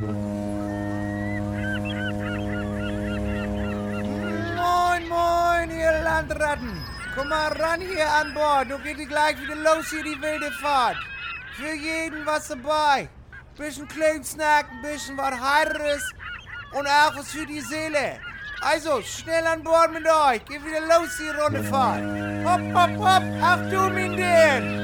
Moin, moin, ihr Landratten. Komm mal ran hier an Bord. Du geht gleich wieder los hier die wilde Fahrt. Für jeden was dabei. Bisschen kleinen Snack, ein bisschen was Heiteres und auch was für die Seele. Also, schnell an Bord mit euch. Geht wieder los die Runde Fahrt. Hopp, hopp, hopp. Achtung, Indien.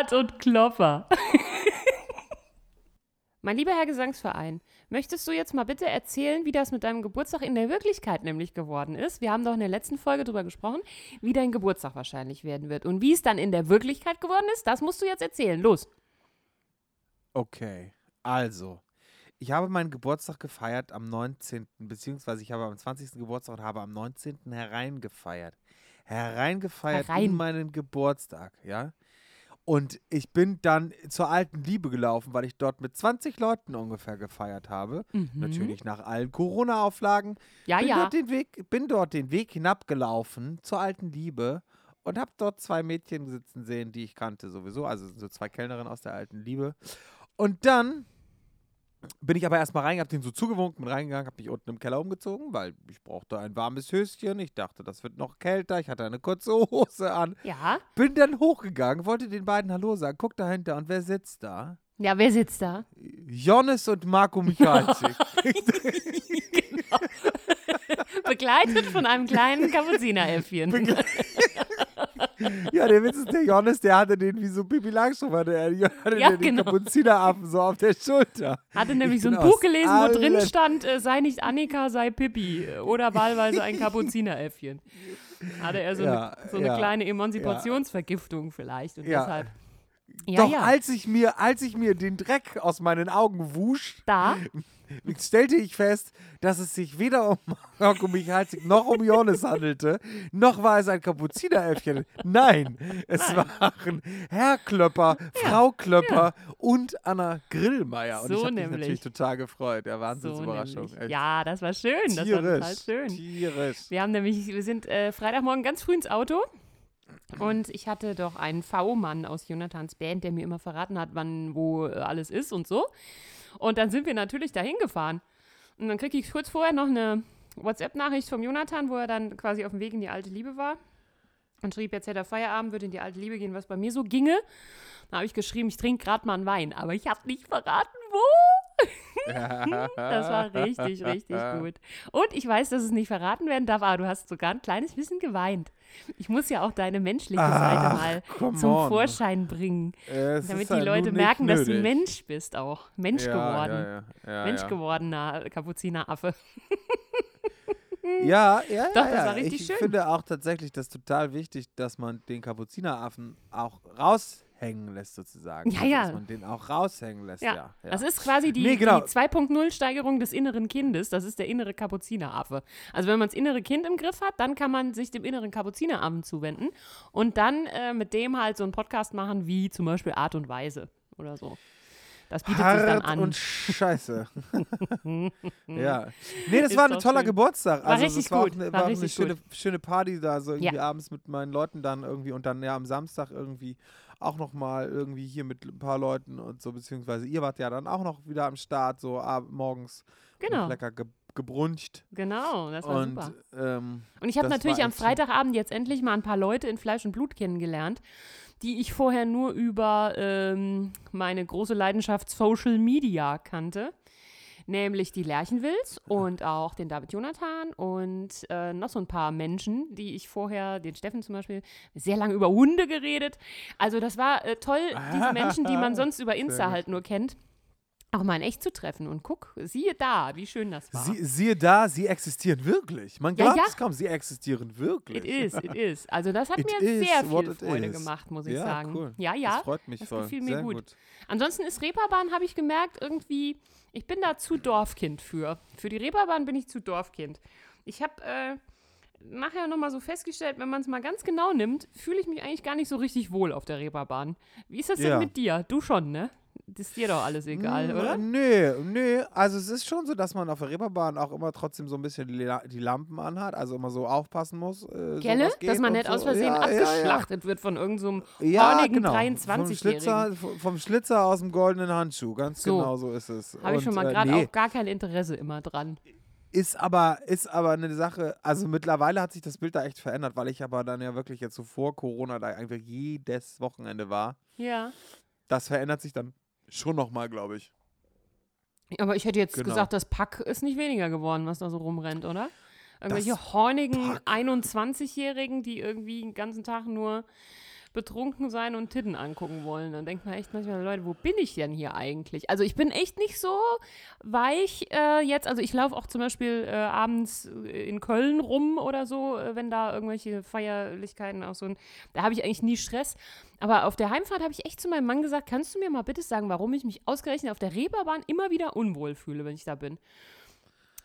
Rotbart und Klopper. mein lieber Herr Gesangsverein, möchtest du jetzt mal bitte erzählen, wie das mit deinem Geburtstag in der Wirklichkeit nämlich geworden ist? Wir haben doch in der letzten Folge darüber gesprochen, wie dein Geburtstag wahrscheinlich werden wird. Und wie es dann in der Wirklichkeit geworden ist, das musst du jetzt erzählen. Los. Okay, also. Ich habe meinen Geburtstag gefeiert am 19., beziehungsweise ich habe am 20. Geburtstag und habe am 19. hereingefeiert. Hereingefeiert Herein. in meinen Geburtstag, ja. Und ich bin dann zur alten Liebe gelaufen, weil ich dort mit 20 Leuten ungefähr gefeiert habe. Natürlich nach allen Corona-Auflagen. Mhm. Ja, bin, ja. Dort den Weg, bin dort den Weg hinabgelaufen zur alten Liebe und habe dort zwei Mädchen sitzen sehen, die ich kannte sowieso. Also so zwei Kellnerinnen aus der alten Liebe. Und dann bin ich aber erstmal rein, hab den so zugewunken, bin reingegangen, hab mich unten im Keller umgezogen, weil ich brauchte ein warmes Höschen. Ich dachte, das wird noch kälter. Ich hatte eine kurze Hose an. Ja. Bin dann hochgegangen, wollte den beiden Hallo sagen. Guck dahinter und wer sitzt da? Ja, wer sitzt da? Jonas und Marco Michalczyk. Begleitet von einem kleinen Kapuzineräffchen. Ja, der Witz ist, der Jonas, der hatte den wie so Pippi Langstrumpf, hatte Ja, den genau. Kapuzineraffen so auf der Schulter. Hatte nämlich Ich so ein Buch gelesen, wo drin stand, äh, sei nicht Annika, sei Pippi. Oder wahlweise ein Kapuzineräffchen. Hatte er so, Ja, eine, so eine ja, kleine Emanzipationsvergiftung vielleicht. Und Ja. deshalb. Ja, Doch als ich mir, als ich mir den Dreck aus meinen Augen wusch, da. Stellte ich fest, dass es sich weder um Marco Michalczyk noch um Jonas handelte, noch war es ein Kapuzineräffchen. Nein, es waren Herr Klöpper, Frau Klöpper und Anna Grillmeier. Und So ich habe mich natürlich total gefreut. Ja, So Wahnsinnsüberraschung. Echt. Ja, das war schön. Das war total tierisch. schön. Tierisch. Wir haben nämlich, wir sind äh, Freitagmorgen ganz früh ins Auto. Und ich hatte doch einen V-Mann aus Jonathans Band, der mir immer verraten hat, wann wo äh, alles ist und so. Und dann sind wir natürlich dahin gefahren. Und dann kriege ich kurz vorher noch eine WhatsApp-Nachricht vom Jonathan, wo er dann quasi auf dem Weg in die alte Liebe war. Und schrieb, jetzt hätte er Feierabend, würde in die alte Liebe gehen, was bei mir so ginge. Dann habe ich geschrieben, ich trinke gerade mal einen Wein. Aber ich habe nicht verraten, wo. Das war richtig, richtig gut. Und ich weiß, dass es nicht verraten werden darf, aber du hast sogar ein kleines bisschen geweint. Ich muss ja auch deine menschliche Seite Ach, mal come zum on. Vorschein bringen, Es damit die halt Leute merken, dass du nötig. Mensch bist auch. Mensch ja, geworden. Ja, ja, ja, Mensch ja. gewordener Kapuzineraffe. Ja, ja, Doch, ja, das ja. war richtig ich schön. finde auch tatsächlich das total wichtig, dass man den Kapuzineraffen auch raushängen lässt, sozusagen. Ja, Also, ja. Dass man den auch raushängen lässt, Ja, ja. ja. das ist quasi die, Nee, genau. die 2.0-Steigerung des inneren Kindes. Das ist der innere Kapuzineraffe. Also wenn man das innere Kind im Griff hat, dann kann man sich dem inneren Kapuzineraffen zuwenden und dann äh, mit dem halt so einen Podcast machen, wie zum Beispiel Art und Weise oder so. Das bietet sich dann Hart an. und scheiße. ja. Nee, das Ist war ein toller schön. Geburtstag. War also richtig war, gut, eine, war war auch eine richtig schöne, schöne Party da, so irgendwie Ja. abends mit meinen Leuten dann irgendwie und dann ja am Samstag irgendwie auch nochmal irgendwie hier mit ein paar Leuten und so, beziehungsweise ihr wart ja dann auch noch wieder am Start, so ab, morgens Genau. lecker ge gebruncht. Genau, das war und super. ähm, Und ich habe natürlich am Freitagabend jetzt endlich mal ein paar Leute in Fleisch und Blut kennengelernt, die ich vorher nur über ähm, meine große Leidenschaft Social Media kannte. Nämlich die Lerchenwils und auch den David Jonathan und äh, noch so ein paar Menschen, die ich vorher, den Steffen zum Beispiel, sehr lange über Hunde geredet. Also das war äh, toll, diese Menschen, die man sonst über Insta halt nur kennt, auch mal in echt zu treffen. Und guck, siehe da, wie schön das war. Sie, siehe da, sie existieren wirklich. Man Ja, glaubt ja. es kaum, sie existieren wirklich. It is, it is. Also das hat It mir sehr viel Freude is. gemacht, muss ich ja, sagen. Cool. Ja, ja. Das freut mich das voll. gefiel mir Sehr gut. gut. Ansonsten ist Reeperbahn, habe ich gemerkt, irgendwie, ich bin da zu Dorfkind für. Für die Reeperbahn bin ich zu Dorfkind. Ich habe äh, nachher nochmal so festgestellt, wenn man es mal ganz genau nimmt, fühle ich mich eigentlich gar nicht so richtig wohl auf der Reeperbahn. Wie ist das denn Ja. mit dir? Du schon, ne? Das ist dir doch alles egal, Mm, oder? Nö, nö. Also es ist schon so, dass man auf der Reeperbahn auch immer trotzdem so ein bisschen die, La- die Lampen anhat, also immer so aufpassen muss. Äh, so Gelle? Dass man nicht so. aus Versehen ja, ja, ja. abgeschlachtet wird von irgendeinem Ja, hornigen genau. Vom 23-Jährigen. Schlitzer, vom- vom Schlitzer aus dem goldenen Handschuh. Ganz So. genau so ist es. Habe ich schon mal äh, gerade nee, auch gar kein Interesse immer dran. Ist aber, ist aber eine Sache, also mittlerweile hat sich das Bild da echt verändert, weil ich aber dann ja wirklich jetzt so vor Corona da einfach jedes Wochenende war. Ja. Das verändert sich dann schon nochmal, glaube ich. Aber ich hätte jetzt Genau. gesagt, das Pack ist nicht weniger geworden, was da so rumrennt, oder? Irgendwelche Das hornigen Pack. 21-Jährigen, die irgendwie den ganzen Tag nur betrunken sein und Titten angucken wollen. Dann denkt man echt manchmal, Leute, wo bin ich denn hier eigentlich? Also ich bin echt nicht so weich äh, jetzt. Also ich laufe auch zum Beispiel äh, abends äh, in Köln rum oder so, äh, wenn da irgendwelche Feierlichkeiten auch so. ein- Da habe ich eigentlich nie Stress. Aber auf der Heimfahrt habe ich echt zu meinem Mann gesagt, kannst du mir mal bitte sagen, warum ich mich ausgerechnet auf der Reeperbahn immer wieder unwohl fühle, wenn ich da bin?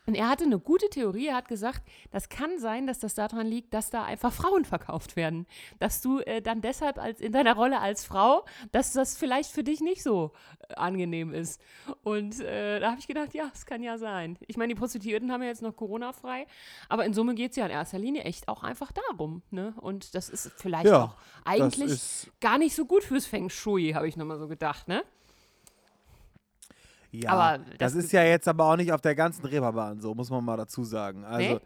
Und er hatte eine gute Theorie. Er hat gesagt, das kann sein, dass das daran liegt, dass da einfach Frauen verkauft werden. Dass du äh, dann deshalb als in deiner Rolle als Frau, dass das vielleicht für dich nicht so äh, angenehm ist. Und äh, da habe ich gedacht, ja, es kann ja sein. Ich meine, die Prostituierten haben ja jetzt noch Corona frei, aber in Summe geht es ja in erster Linie echt auch einfach darum. Ne? Und das ist vielleicht Ja, auch eigentlich gar nicht so gut fürs Feng Shui, habe ich nochmal so gedacht, ne? Ja, Aber das, das- ist ja jetzt aber auch nicht auf der ganzen Reeperbahn so, muss man mal dazu sagen. Also, Nee?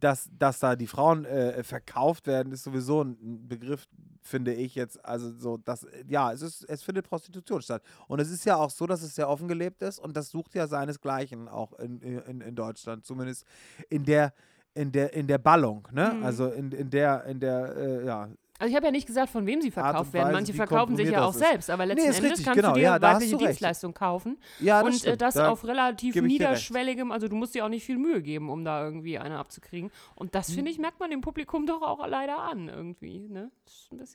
dass, dass da die Frauen äh, verkauft werden, ist sowieso ein Begriff, finde ich jetzt. Also, so, dass, ja, es, ist, es findet Prostitution statt. Und es ist ja auch so, dass es sehr offen gelebt ist und das sucht ja seinesgleichen auch in, in, in Deutschland, zumindest in der. In der, in der Ballung, ne? Mhm. Also in, in der, in der, äh, ja, Also ich habe ja nicht gesagt, von wem sie verkauft werden. Weise, Manche verkaufen sich ja auch ist. selbst, aber letzten ist Endes richtig, kannst genau, du dir ja, weibliche. Dienstleistung kaufen. ja, das und äh, das Da auf relativ niederschwelligem, also du musst dir auch nicht viel Mühe geben, um da irgendwie eine abzukriegen. Und das, finde ich, merkt man dem Publikum doch auch leider an irgendwie. Ne?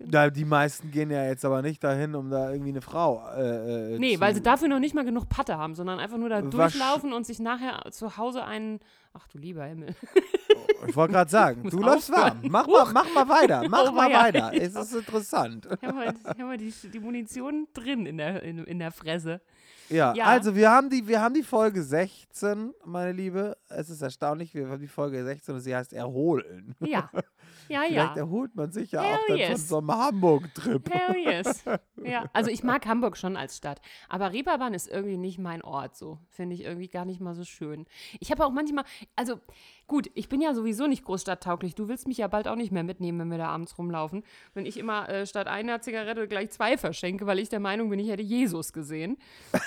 Da, die meisten gehen ja jetzt aber nicht dahin, um da irgendwie eine Frau. Äh, äh, Nee, weil sie dafür noch nicht mal genug Patte haben, sondern einfach nur da durchlaufen und sich nachher zu Hause einen. Ach du lieber Himmel. Ich wollte gerade sagen, du läufst warm. Mach mal, mach mal weiter. Mach Oh, mal weia. weiter. Es ist interessant. Ich habe hab mal die, die Munition drin in der, in, in der Fresse. Ja, Ja. also wir haben, die, wir haben die Folge 16, meine Liebe. Es ist erstaunlich, wir haben die Folge 16 und sie heißt Erholen. Ja. Ja, Vielleicht ja. erholt man sich ja Hell auch dann von yes. so einem Hamburg-Trip. Hell yes. Ja, also ich mag Hamburg schon als Stadt, aber Reeperbahn ist irgendwie nicht mein Ort so. Finde ich irgendwie gar nicht mal so schön. Ich habe auch manchmal, also gut, ich bin ja sowieso nicht großstadttauglich. Du willst mich ja bald auch nicht mehr mitnehmen, wenn wir da abends rumlaufen. Wenn ich immer äh, statt einer Zigarette gleich zwei verschenke, weil ich der Meinung bin, ich hätte Jesus gesehen.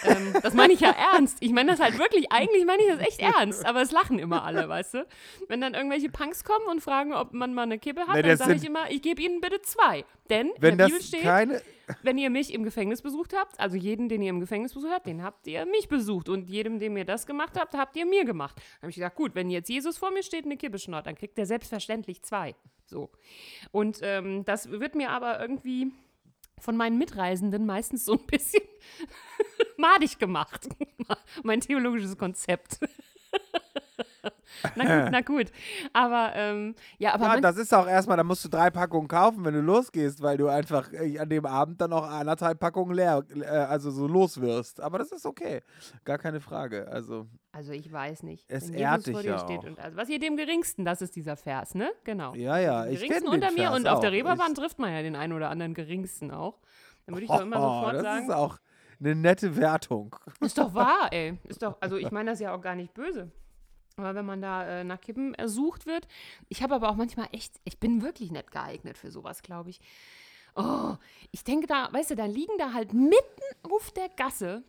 ähm, das meine ich ja ernst. Ich meine das halt wirklich, eigentlich meine ich das echt ernst, aber es lachen immer alle, weißt du? Wenn dann irgendwelche Punks kommen und fragen, ob man mal eine Kippe hat, Nee, dann sage ich immer, ich gebe ihnen bitte zwei. Denn Wenn in der das Bibel steht, keine. Wenn ihr mich im Gefängnis besucht habt, also jeden, den ihr im Gefängnis besucht habt, den habt ihr mich besucht. Und jedem, dem ihr das gemacht habt, habt ihr mir gemacht. Dann habe ich gesagt, gut, wenn jetzt Jesus vor mir steht und eine Kippe schnort, dann kriegt er selbstverständlich zwei. So. Und ähm, das wird mir aber irgendwie von meinen Mitreisenden meistens so ein bisschen madig gemacht. mein theologisches Konzept. na gut, na gut. Aber ähm, ja, aber Ja, das ist auch erstmal, da musst du drei Packungen kaufen, wenn du losgehst, weil du einfach äh, an dem Abend dann auch anderthalb Packungen leer, äh, also so los wirst. Aber das ist okay. Gar keine Frage. Also, Also ich weiß nicht. Es ehrt dich ja steht auch. und also was ihr dem geringsten, das ist dieser Vers, ne? Genau. ja, ja, ich geringsten kenne den unter mir Vers und auf der. Reeperbahn trifft man ja den einen oder anderen geringsten auch. Dann würde ich doch immer sofort das sagen, ist auch eine nette Wertung. ist doch wahr, ey. Ist doch, also ich meine das ja auch gar nicht böse. Wenn man da äh, nach Kippen ersucht wird, ich habe aber auch manchmal echt, ich bin wirklich nicht geeignet für sowas, glaube ich. Oh, ich denke da, weißt du, da liegen da halt mitten auf der Gasse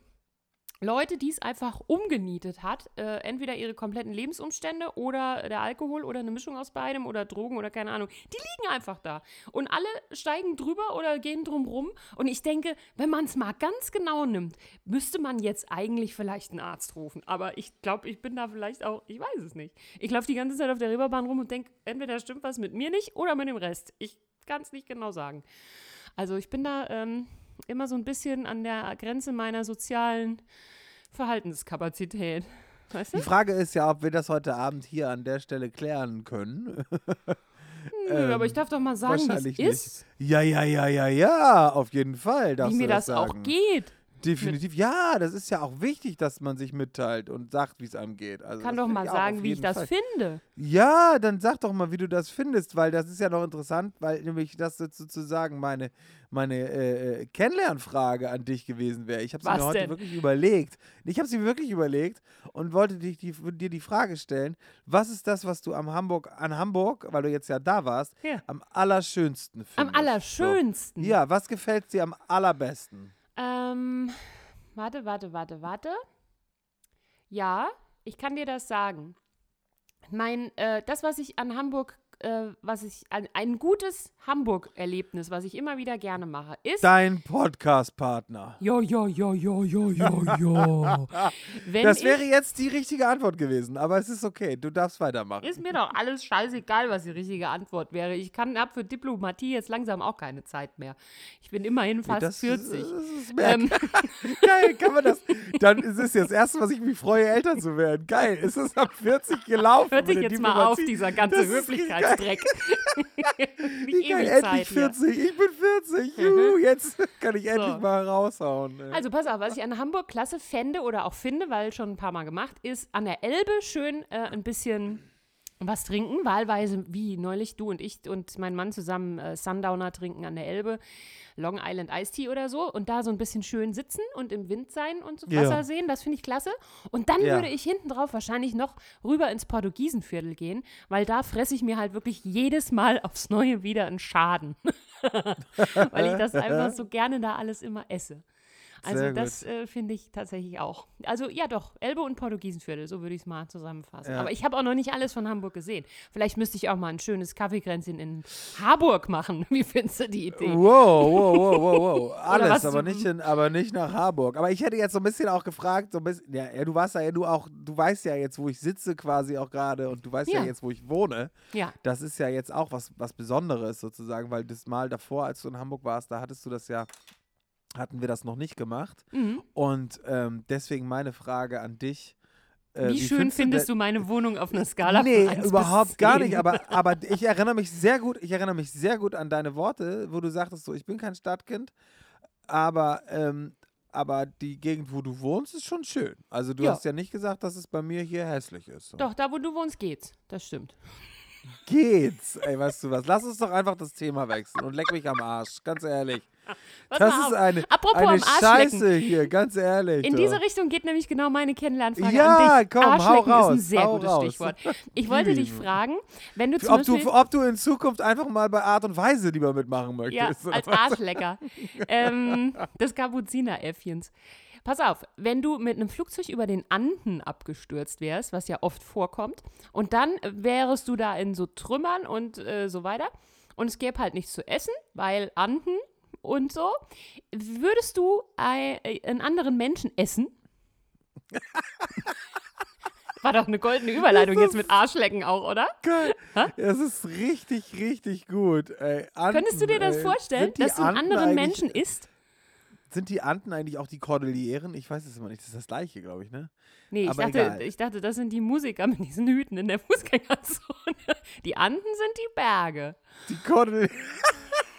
Leute, die es einfach umgenietet hat, äh, entweder ihre kompletten Lebensumstände oder der Alkohol oder eine Mischung aus beidem oder Drogen oder keine Ahnung. Die liegen einfach da. Und alle steigen drüber oder gehen drum rum. Und ich denke, wenn man es mal ganz genau nimmt, müsste man jetzt eigentlich vielleicht einen Arzt rufen. Aber ich glaube, ich bin da vielleicht auch, ich weiß es nicht. Ich laufe die ganze Zeit auf der Reeperbahn rum und denke, entweder stimmt was mit mir nicht oder mit dem Rest. Ich kann es nicht genau sagen. Also ich bin da ähm, immer so ein bisschen an der Grenze meiner sozialen Verhaltenskapazität. Weißt Die du? Frage ist ja, ob wir das heute Abend hier an der Stelle klären können. Nö, aber ich darf doch mal sagen, wie es ist, Ja, ja, ja, ja, ja, auf jeden Fall. wie mir du das auch geht. Definitiv. Ja, das ist ja auch wichtig, dass man sich mitteilt und sagt, wie es einem geht. Also Kann doch mal sagen, wie ich das Fall. finde. Ja, dann sag doch mal, wie du das findest, weil das ist ja noch interessant, weil nämlich das sozusagen meine, meine äh, äh, Kennenlernfrage an dich gewesen wäre. Ich habe sie mir heute denn? wirklich überlegt. Ich habe sie mir wirklich überlegt und wollte dich, die, dir die Frage stellen, was ist das, was du am Hamburg, an Hamburg, weil du jetzt ja da warst, Ja. am allerschönsten findest? Am allerschönsten. So. Ja, was gefällt dir am allerbesten? Ähm, warte, warte, warte, warte. Ja, ich kann dir das sagen. Mein, äh, das, was ich an Hamburg, äh, was ich, ein, ein gutes Hamburg-Erlebnis, was ich immer wieder gerne mache, ist. Dein Podcast-Partner. Ja, ja, ja, ja, ja, ja. Wenn Das ich, wäre jetzt die richtige Antwort gewesen, aber es ist okay, du darfst weitermachen. Ist mir doch alles scheißegal, was die richtige Antwort wäre. Ich kann ab für Diplomatie jetzt langsam auch keine Zeit mehr. Ich bin immerhin fast das 40. Ist, das ist Ähm, Geil, kann man das. Dann ist es das erste, was ich mich freue, Eltern zu werden. Geil, ist es ab 40 gelaufen? hört der jetzt mal auf, Diplomatie? dieser ganze Das Höflichkeitsdreck. Wie geil, endlich Zeit mehr. 40, ich bin 40. Juhu, jetzt kann ich endlich So. mal raushauen. ey. Also pass auf, was ich an Hamburg klasse fände oder auch finde, weil schon ein paar Mal gemacht, ist an der Elbe schön äh, ein bisschen was trinken, wahlweise wie neulich du und ich und mein Mann zusammen äh, Sundowner trinken an der Elbe, Long Island Iced Tea oder so und da so ein bisschen schön sitzen und im Wind sein und so Ja. Wasser sehen, das finde ich klasse. Und dann Ja. würde ich hinten drauf wahrscheinlich noch rüber ins Portugiesenviertel gehen, weil da fresse ich mir halt wirklich jedes Mal aufs Neue wieder einen Schaden. weil ich das einfach so gerne da alles immer esse. Also Sehr das äh, finde ich tatsächlich auch. Also ja doch, Elbe und Portugiesenviertel, so würde ich es mal zusammenfassen. Ja. Aber ich habe auch noch nicht alles von Hamburg gesehen. Vielleicht müsste ich auch mal ein schönes Kaffeekränzchen in Harburg machen. Wie findest du die Idee? Wow, wow, wow, wow, wow. Alles, aber nicht, in, aber nicht nach Harburg. Aber ich hätte jetzt so ein bisschen auch gefragt, so ein bisschen, ja, ja, du warst ja, du auch, du weißt ja jetzt, wo ich sitze quasi auch gerade und du weißt ja. Ja. jetzt, wo ich wohne. Ja, Das ist ja jetzt auch was, was Besonderes sozusagen, weil das Mal davor, als du in Hamburg warst, da hattest du das ja, hatten wir das noch nicht gemacht. mhm. Und ähm, deswegen meine Frage an dich. äh, wie, schön findest du meine Wohnung auf einer Skala Nee, von 1 überhaupt gar 10? nicht. Aber, aber ich erinnere mich sehr gut, ich erinnere mich sehr gut an deine Worte, wo du sagtest, so, ich bin kein Stadtkind, aber, ähm, aber die Gegend, wo du wohnst, ist schon schön. Also du Ja. hast ja nicht gesagt, dass es bei mir hier hässlich ist. So. Doch, da wo du wohnst, geht's. Das stimmt. Geht's. Ey, weißt du was? Lass uns doch einfach das Thema wechseln und leck mich am Arsch, ganz ehrlich. Das ist eine, Apropos eine. Scheiße hier, ganz ehrlich. In du. diese Richtung geht nämlich genau meine Kennenlernfrage Ja, an dich. komm, hau Arschlecken ist ein raus, sehr hau gutes raus. Stichwort. Ich wollte dich fragen, wenn du zum ob, du, Beispiel... ob du in Zukunft einfach mal bei Art und Weise lieber mitmachen Ja, möchtest. als Arschlecker. ähm, des Kapuzineräffchens. Pass auf, wenn du mit einem Flugzeug über den Anden abgestürzt wärst, was ja oft vorkommt, und dann wärst du da in so Trümmern und äh, so weiter, und es gäbe halt nichts zu essen, weil Anden und so, würdest du äh, einen anderen Menschen essen? War doch eine goldene Überleitung jetzt mit Arschlecken auch, oder? Geil. Das ist richtig, richtig gut. Ey, Anden, Könntest du dir das ey, vorstellen, dass du einen Anden anderen Menschen isst? Sind die Anden eigentlich auch die Kordilleren? Ich weiß es immer nicht. Das ist das gleiche, glaube ich, ne? Nee, ich dachte, egal. ich dachte, das sind die Musiker mit diesen Hüten in der Fußgängerzone. Die Anden sind die Berge. Die Kordilleren.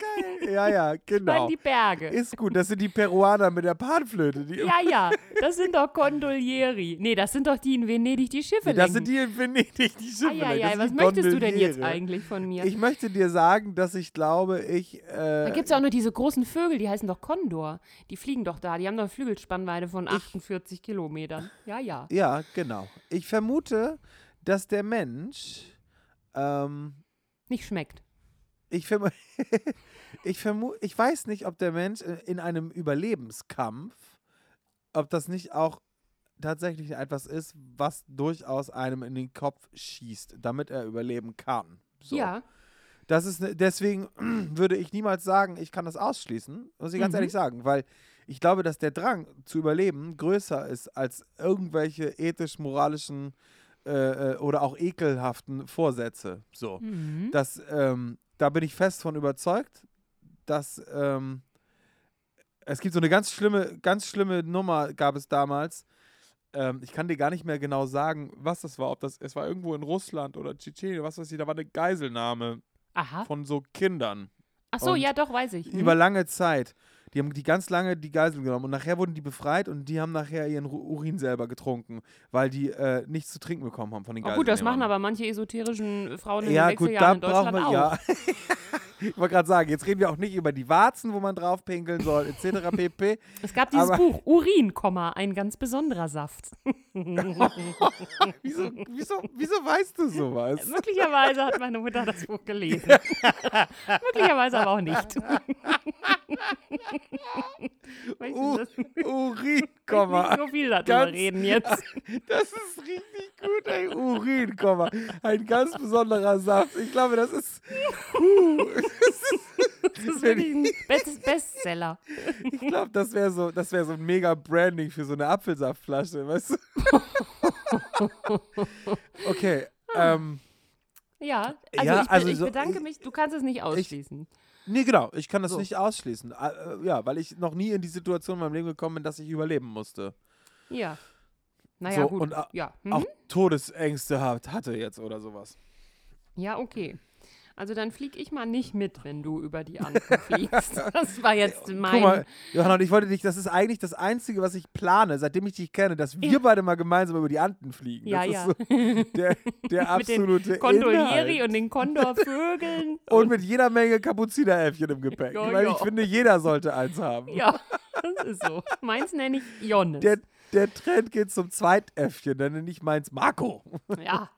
Geil. Ja, ja, Ich genau. meine die Berge. Ist gut. Das sind die Peruaner mit der Panflöte. Ja, ja, das sind doch Gondolieri. Nee, das sind doch die in Venedig, die Schiffe Nee, das lenken. sind die in Venedig, die Schiffe. Ah, ja, ja, was möchtest du denn jetzt eigentlich von mir? Ich möchte dir sagen, dass ich glaube, ich. Äh, da gibt es auch noch diese großen Vögel, die heißen doch Kondor. Die fliegen doch da. Die haben doch eine Flügelspannweite von 48 Kilometern. Ja, ja. Ja, genau. Ich vermute, dass der Mensch. Ähm, Nicht schmeckt. ich, vermu ich, vermu ich weiß nicht, ob der Mensch äh, in einem Überlebenskampf, ob das nicht auch tatsächlich etwas ist, was durchaus einem in den Kopf schießt, damit er überleben kann. So. Ja. Das ist ne, deswegen würde ich niemals sagen, ich kann das ausschließen, muss ich ganz Mhm. ehrlich sagen, weil ich glaube, dass der Drang zu überleben größer ist als irgendwelche ethisch-moralischen äh, äh, oder auch ekelhaften Vorsätze. So. Mhm. Das, ähm, da bin ich fest von überzeugt, dass ähm, es gibt so eine ganz schlimme, ganz schlimme Nummer gab es damals. Ähm, ich kann dir gar nicht mehr genau sagen, was das war. Ob das, es war irgendwo in Russland oder Tschetschenien, was weiß ich, da war eine Geiselnahme Aha. von so Kindern Ach so, und ja, doch, weiß ich. Mhm. über lange Zeit. Die haben die ganz lange die Geiseln genommen und nachher wurden die befreit und die haben nachher ihren Urin selber getrunken, weil die äh, nichts zu trinken bekommen haben von den Oh, Geiseln. gut, das machen aber manche esoterischen Frauen in Ja, den gut, da in brauchen Deutschland wir, auch. ja. ich wollte gerade sagen, jetzt reden wir auch nicht über die Warzen, wo man drauf pinkeln soll, etc. pp. Es gab dieses Buch Urin, ein ganz besonderer Saft. Wieso, wieso, wieso weißt du sowas? Möglicherweise hat meine Mutter das Buch gelesen. Möglicherweise aber auch nicht. Weißt du, das- Urin, nicht Komma. so viel darüber ganz- reden jetzt. Das ist richtig gut, ey. Urin, Komma. Ein ganz besonderer Saft. Ich glaube, das ist. Puh. Das ist wirklich ein Best Bestseller. Ich glaube, das wäre so, das wäre so ein mega Branding für so eine Apfelsaftflasche, weißt du? okay. Ähm, Ja, also, Ja, ich, also ich so- bedanke mich. Du kannst es nicht ausschließen. nee, genau. Ich kann das So. nicht ausschließen. Äh, äh, ja, weil ich noch nie in die Situation in meinem Leben gekommen bin, dass ich überleben musste. ja. Naja, So, gut. und, äh, ja. Mhm. Auch Todesängste hat, hatte jetzt oder sowas. ja, okay. Also dann flieg ich mal nicht mit, wenn du über die Anden fliegst. Das war jetzt mein. Guck mal, Johanna, und ich wollte dich, das ist eigentlich das Einzige, was ich plane, seitdem ich dich kenne, dass wir beide mal gemeinsam über die Anden fliegen. Ja, das ja. ist so der, der mit den absolute Kondolieri und den Kondorvögeln. Und mit jeder Menge Kapuzineräffchen im Gepäck. Ja, Weil ja. ich finde, jeder sollte eins haben. ja, das ist so. Meins nenne ich Jonnes. Der, der Trend geht zum Zweitäffchen, dann nenne ich meins Marco. ja.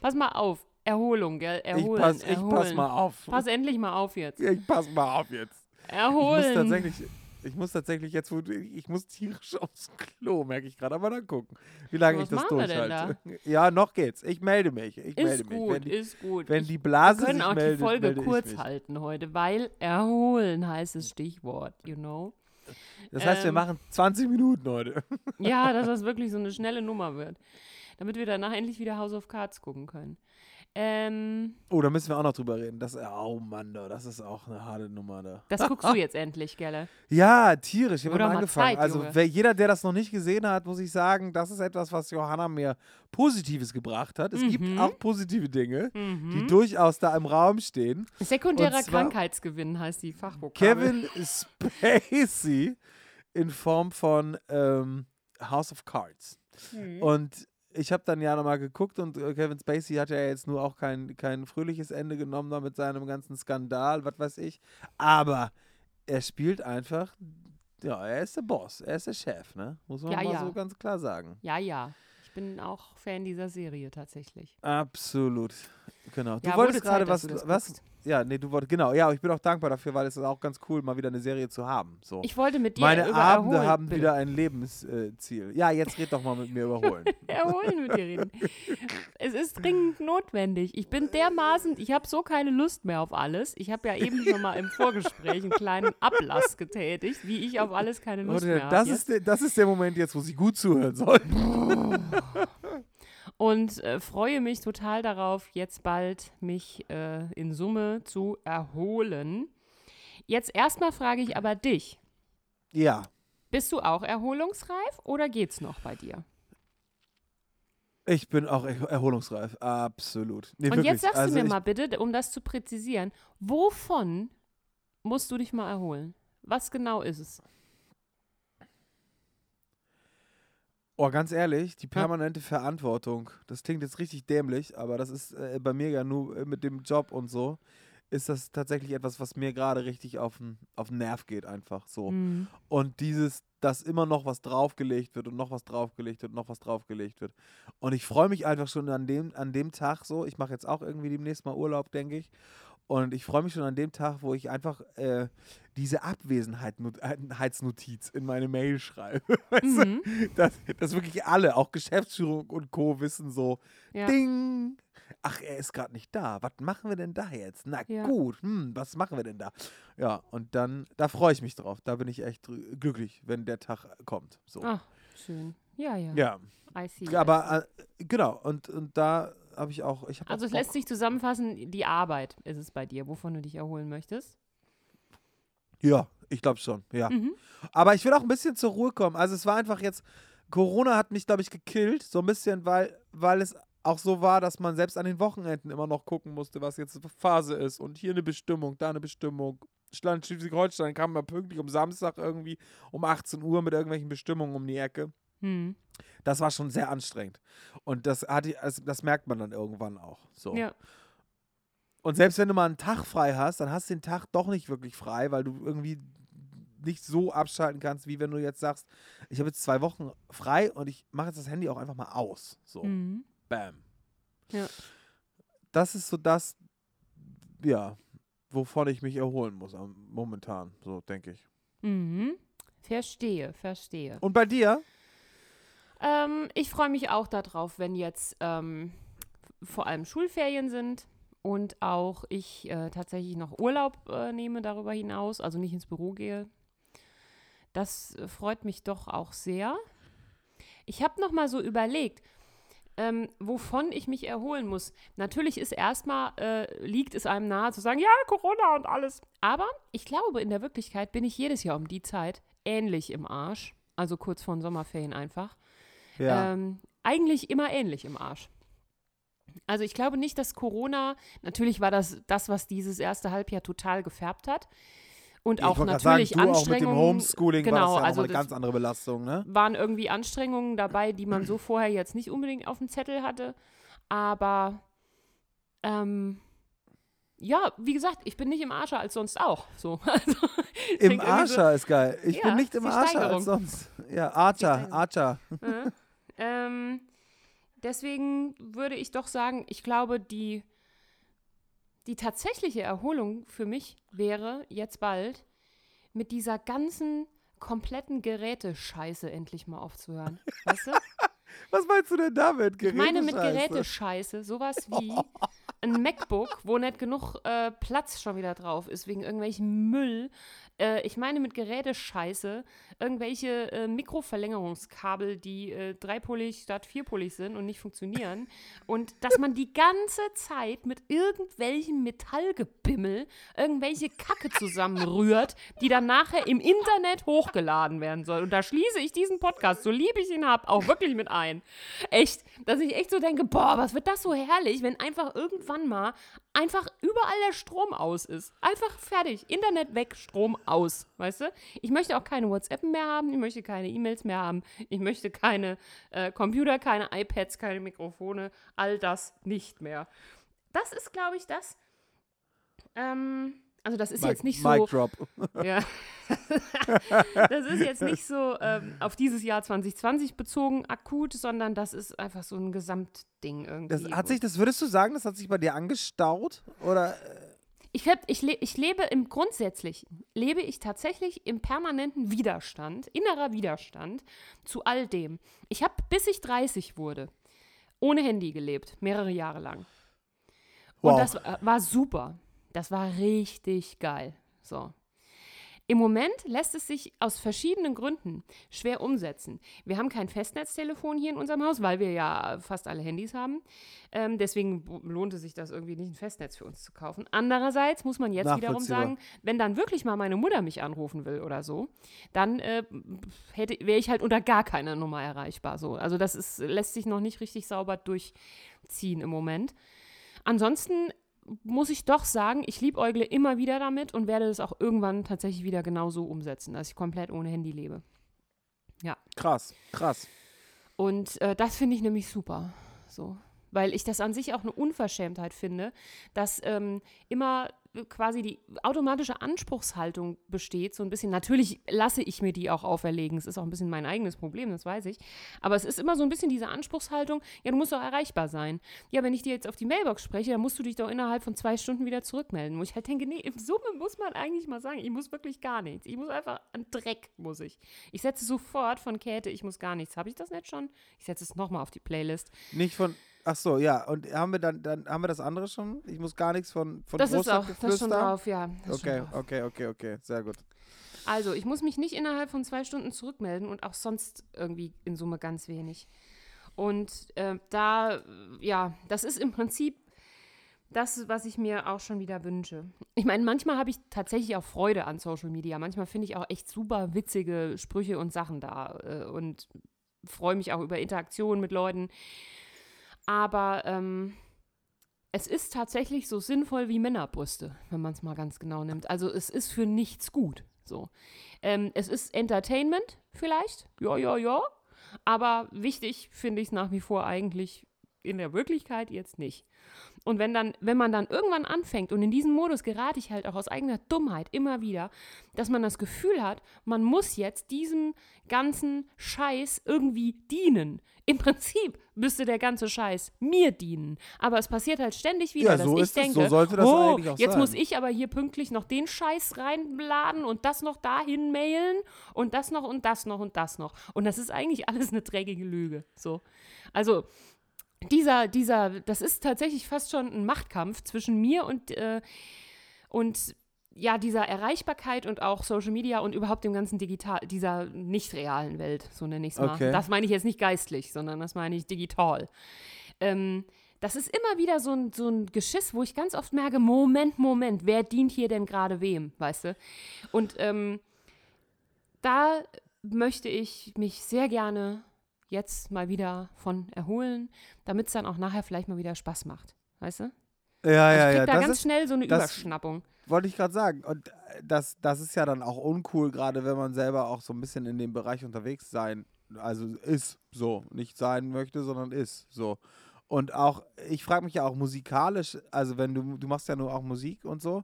Pass mal auf. Erholung, gell? Ich Erholen. pass, ich erholen. pass mal auf. Pass endlich mal auf jetzt. Ich pass mal auf jetzt. Ich Erholen. muss tatsächlich, ich muss tatsächlich jetzt, ich muss tierisch aufs Klo, merke ich gerade. Aber dann gucken, wie lange ich das wir durchhalte. Ja, noch geht's. Ich melde mich. Ich melde ist mich. gut, wenn die, ist gut. wenn Ich- die Blase Wir können auch meldet, die Folge melde ich kurz halten heute, weil erholen heißt das Stichwort, you know. Das heißt, wir Ähm. machen 20 Minuten heute. Ja, dass das wirklich so eine schnelle Nummer wird. Damit wir danach endlich wieder House of Cards gucken können. Ähm, Oh, da müssen wir auch noch drüber reden. Das, oh Mann, da, das ist auch eine harte Nummer da. das guckst du jetzt endlich, Gelle. Ja, tierisch. Ich habe mal angefangen. Zeit, also wer, jeder, der das noch nicht gesehen hat, muss ich sagen, das ist etwas, was Johanna mir Positives gebracht hat. Es gibt Mhm. auch positive Dinge, die Mhm. durchaus da im Raum stehen. Sekundärer Krankheitsgewinn heißt die Fachvokabel. Kevin Spacey in Form von ähm, House of Cards. Mhm. Und ich habe dann ja nochmal geguckt und äh, Kevin Spacey hat ja jetzt nur auch kein, kein fröhliches Ende genommen da mit seinem ganzen Skandal, was weiß ich. Aber er spielt einfach, ja, er ist der Boss, er ist der Chef, ne? Muss man Ja, mal ja. so ganz klar sagen. Ja, ja. Ich bin auch Fan dieser Serie tatsächlich. Absolut. Genau. Du Ja, wolltest gerade was, was? guckst. Ja, nee, du wolltest, genau. Ja, ich bin auch dankbar dafür, weil es ist auch ganz cool, mal wieder eine Serie zu haben. So. Ich wollte mit dir Meine über Abende Erholen, haben bitte. wieder ein Lebensziel. ja, jetzt red doch mal mit mir überholen. Erholen mit dir reden. Es ist dringend notwendig. Ich bin dermaßen, ich habe so keine Lust mehr auf alles. Ich habe ja eben schon mal im Vorgespräch einen kleinen Ablass getätigt, wie ich auf alles keine Lust Leute, mehr habe. das, ist der, das ist der Moment jetzt, wo Sie gut zuhören sollten. und äh, freue mich total darauf, jetzt bald mich äh, in Summe zu erholen. Jetzt erstmal frage ich aber dich. Ja. Bist du auch erholungsreif oder geht's noch bei dir? Ich bin auch er- erholungsreif. Absolut. Nee, Und wirklich. jetzt sagst also du mir mal bitte, um das zu präzisieren, wovon musst du dich mal erholen? Was genau ist es? Oh, ganz ehrlich, die permanente Verantwortung, das klingt jetzt richtig dämlich, aber das ist äh, bei mir ja nur äh, mit dem Job und so, ist das tatsächlich etwas, was mir gerade richtig auf den auf Nerv geht, einfach so. Mhm. Und dieses, dass immer noch was draufgelegt wird und noch was draufgelegt wird und noch was draufgelegt wird. Und ich freue mich einfach schon an dem, an dem Tag so. Ich mache jetzt auch irgendwie demnächst mal Urlaub, denke ich. Und ich freue mich schon an dem Tag, wo ich einfach äh, diese Abwesenheitsnotiz in meine Mail schreibe. Mhm. dass, dass wirklich alle, auch Geschäftsführung und Co. wissen so, Ja. Ding. Ach, er ist gerade nicht da. Was machen wir denn da jetzt? Na Ja. gut, hm, was machen wir denn da? Ja, und dann, da freue ich mich drauf. Da bin ich echt glücklich, wenn der Tag kommt. So. Ach, schön. Ja, ja. Ja, I see, I see. aber äh, genau, und, und da habe ich auch, ich habe Also auch es lässt sich zusammenfassen, die Arbeit ist es bei dir, wovon du dich erholen möchtest. Ja, ich glaube schon, ja. Mhm. Aber ich will auch ein bisschen zur Ruhe kommen. Also es war einfach jetzt, Corona hat mich, glaube ich, gekillt, so ein bisschen, weil, weil es auch so war, dass man selbst an den Wochenenden immer noch gucken musste, was jetzt Phase ist und hier eine Bestimmung, da eine Bestimmung Schleswig-Holstein kam man pünktlich um Samstag irgendwie um 18 Uhr mit irgendwelchen Bestimmungen um die Ecke. Hm. Das war schon sehr anstrengend. Und das, hat, das, das merkt man dann irgendwann auch. So. Ja. Und selbst wenn du mal einen Tag frei hast, dann hast du den Tag doch nicht wirklich frei, weil du irgendwie nicht so abschalten kannst, wie wenn du jetzt sagst, ich habe jetzt zwei Wochen frei und ich mache jetzt das Handy auch einfach mal aus. So, Mhm. bam. Ja. Das ist so das, ja, wovon ich mich erholen muss momentan, so denke ich. Mhm. Verstehe, verstehe. Und bei dir? Ähm, ich freue mich auch darauf, wenn jetzt ähm, vor allem Schulferien sind und auch ich äh, tatsächlich noch Urlaub äh, nehme darüber hinaus, also nicht ins Büro gehe. Das äh, freut mich doch auch sehr. Ich habe noch mal so überlegt, ähm, wovon ich mich erholen muss. Natürlich ist erstmal, äh, liegt es einem nahe zu sagen, ja, Corona und alles. Aber ich glaube, in der Wirklichkeit bin ich jedes Jahr um die Zeit ähnlich im Arsch. Also kurz vor den Sommerferien einfach. Ja. Ähm, eigentlich immer ähnlich im Arsch. Also ich glaube nicht, dass Corona, natürlich war das das, was dieses erste Halbjahr total gefärbt hat. Und auch natürlich sagen, du auch mit dem Anstrengungen. Homeschooling war genau, das ja also also eine ganz andere Belastung, ne? waren irgendwie Anstrengungen dabei, die man so vorher jetzt nicht unbedingt auf dem Zettel hatte. Aber ähm, ja, wie gesagt, ich bin nicht im Arscher als sonst auch. So. Also, Im klingt irgendwie so- Arscher ist geil. Ich Ja, bin nicht im Arscher als sonst. Ja, Archer. Archer. Äh, ähm, deswegen würde ich doch sagen, ich glaube, die, die tatsächliche Erholung für mich wäre jetzt bald, mit dieser ganzen kompletten Gerätescheiße endlich mal aufzuhören. Weißt du? Was meinst du denn damit? Ich meine mit Gerätescheiße? Gerätescheiße sowas wie ein MacBook, wo nicht genug äh, Platz schon wieder drauf ist, wegen irgendwelchem Müll. Äh, ich meine mit Gerätescheiße irgendwelche äh, Mikroverlängerungskabel, die äh, dreipolig statt vierpolig sind und nicht funktionieren. Und dass man die ganze Zeit mit irgendwelchem Metallgebimmel irgendwelche Kacke zusammenrührt, die dann nachher im Internet hochgeladen werden soll. Und da schließe ich diesen Podcast, so lieb ich ihn habe, auch wirklich mit ein. Echt, dass ich echt so denke, boah, was wird das so herrlich, wenn einfach irgendwann mal einfach überall der Strom aus ist. Einfach fertig. Internet weg, Strom aus. Weißt du? Ich möchte auch keine WhatsApp mehr haben, ich möchte keine E-Mails mehr haben, ich möchte keine äh, Computer, keine iPads, keine Mikrofone, all das nicht mehr. Das ist, glaube ich, das. Ähm, also das ist Mic- jetzt nicht Mic so. Drop. Ja. das ist jetzt nicht so ähm, auf dieses Jahr 2020 bezogen akut, sondern das ist einfach so ein Gesamtding irgendwie. Das hat sich, das würdest du sagen, das hat sich bei dir angestaut? Oder ich, hab, ich, le ich lebe im Grundsätzlichen, lebe ich tatsächlich im permanenten Widerstand, innerer Widerstand zu all dem. Ich habe, bis ich 30 wurde, ohne Handy gelebt, mehrere Jahre lang. Und Wow. das war- war super. Das war richtig geil. So. Im Moment lässt es sich aus verschiedenen Gründen schwer umsetzen. Wir haben kein Festnetztelefon hier in unserem Haus, weil wir ja fast alle Handys haben. Ähm, deswegen es sich das irgendwie nicht, ein Festnetz für uns zu kaufen. Andererseits muss man jetzt wiederum sagen, wenn dann wirklich mal meine Mutter mich anrufen will oder so, dann äh, wäre ich halt unter gar keiner Nummer erreichbar. So. Also das ist, lässt sich noch nicht richtig sauber durchziehen im Moment. Ansonsten muss ich doch sagen, ich liebäugle immer wieder damit und werde das auch irgendwann tatsächlich wieder genauso umsetzen, dass ich komplett ohne Handy lebe. krass, krass. Und äh, das finde ich nämlich super. So. Weil ich das an sich auch eine Unverschämtheit finde, dass ähm, immer quasi die automatische Anspruchshaltung besteht, so ein bisschen. Natürlich lasse ich mir die auch auferlegen. Es ist auch ein bisschen mein eigenes Problem, das weiß ich. Aber es ist immer so ein bisschen diese Anspruchshaltung, ja, du musst doch erreichbar sein. Ja, wenn ich dir jetzt auf die Mailbox spreche, dann musst du dich doch innerhalb von zwei Stunden wieder zurückmelden. Wo ich halt denke, nee, im Summe muss man eigentlich mal sagen, ich muss wirklich gar nichts. Ich muss einfach an Dreck, muss ich. Ich setze sofort von Käthe, ich muss gar nichts. Habe ich das nicht schon? Ich setze es nochmal auf die Playlist. Nicht von. Ach so, ja. Und haben wir dann, dann haben wir das andere schon? Ich muss gar nichts von, von Das ist auch, das ist schon drauf, ja. Okay, drauf. okay, okay, okay. Sehr gut. Also, ich muss mich nicht innerhalb von zwei Stunden zurückmelden und auch sonst irgendwie in Summe ganz wenig. Und äh, da, ja, das ist im Prinzip das, was ich mir auch schon wieder wünsche. Ich meine, manchmal habe ich tatsächlich auch Freude an Social Media. Manchmal finde ich auch echt super witzige Sprüche und Sachen da äh, und freue mich auch über Interaktionen mit Leuten. Aber ähm, es ist tatsächlich so sinnvoll wie Männerbrüste, wenn man es mal ganz genau nimmt. Also es ist für nichts gut. So. Ähm, es ist Entertainment vielleicht, ja, ja, ja. Aber wichtig finde ich es nach wie vor eigentlich in der Wirklichkeit jetzt nicht. Und wenn dann, wenn man dann irgendwann anfängt, und in diesen Modus gerate ich halt auch aus eigener Dummheit immer wieder, dass man das Gefühl hat, man muss jetzt diesem ganzen Scheiß irgendwie dienen. Im Prinzip müsste der ganze Scheiß mir dienen. Aber es passiert halt ständig wieder, Ja, dass so ich ist es, denke, so sollte das oh, eigentlich auch jetzt sein. muss ich aber hier pünktlich noch den Scheiß reinladen und das noch dahin mailen und das noch und das noch und das noch. Und das ist eigentlich alles eine dreckige Lüge. So. Also, dieser, dieser, das ist tatsächlich fast schon ein Machtkampf zwischen mir und, äh, und ja, dieser Erreichbarkeit und auch Social Media und überhaupt dem ganzen digital, dieser nicht realen Welt, so nenne ich es mal. Okay. Das meine ich jetzt nicht geistlich, sondern das meine ich digital. Ähm, das ist immer wieder so ein, so ein Geschiss, wo ich ganz oft merke, Moment, Moment, wer dient hier denn gerade wem, weißt du? Und ähm, da möchte ich mich sehr gerne jetzt mal wieder von erholen, damit es dann auch nachher vielleicht mal wieder Spaß macht, weißt du? Ja, Also ja, ich krieg ja. da Das ganz ist, schnell so eine Überschnappung. wollte ich gerade sagen. Und äh, das, das ist ja dann auch uncool, gerade wenn man selber auch so ein bisschen in dem Bereich unterwegs sein, also ist so. Nicht sein möchte, sondern ist so. Und auch, ich frage mich ja auch musikalisch, also wenn du, du machst ja nur auch Musik und so,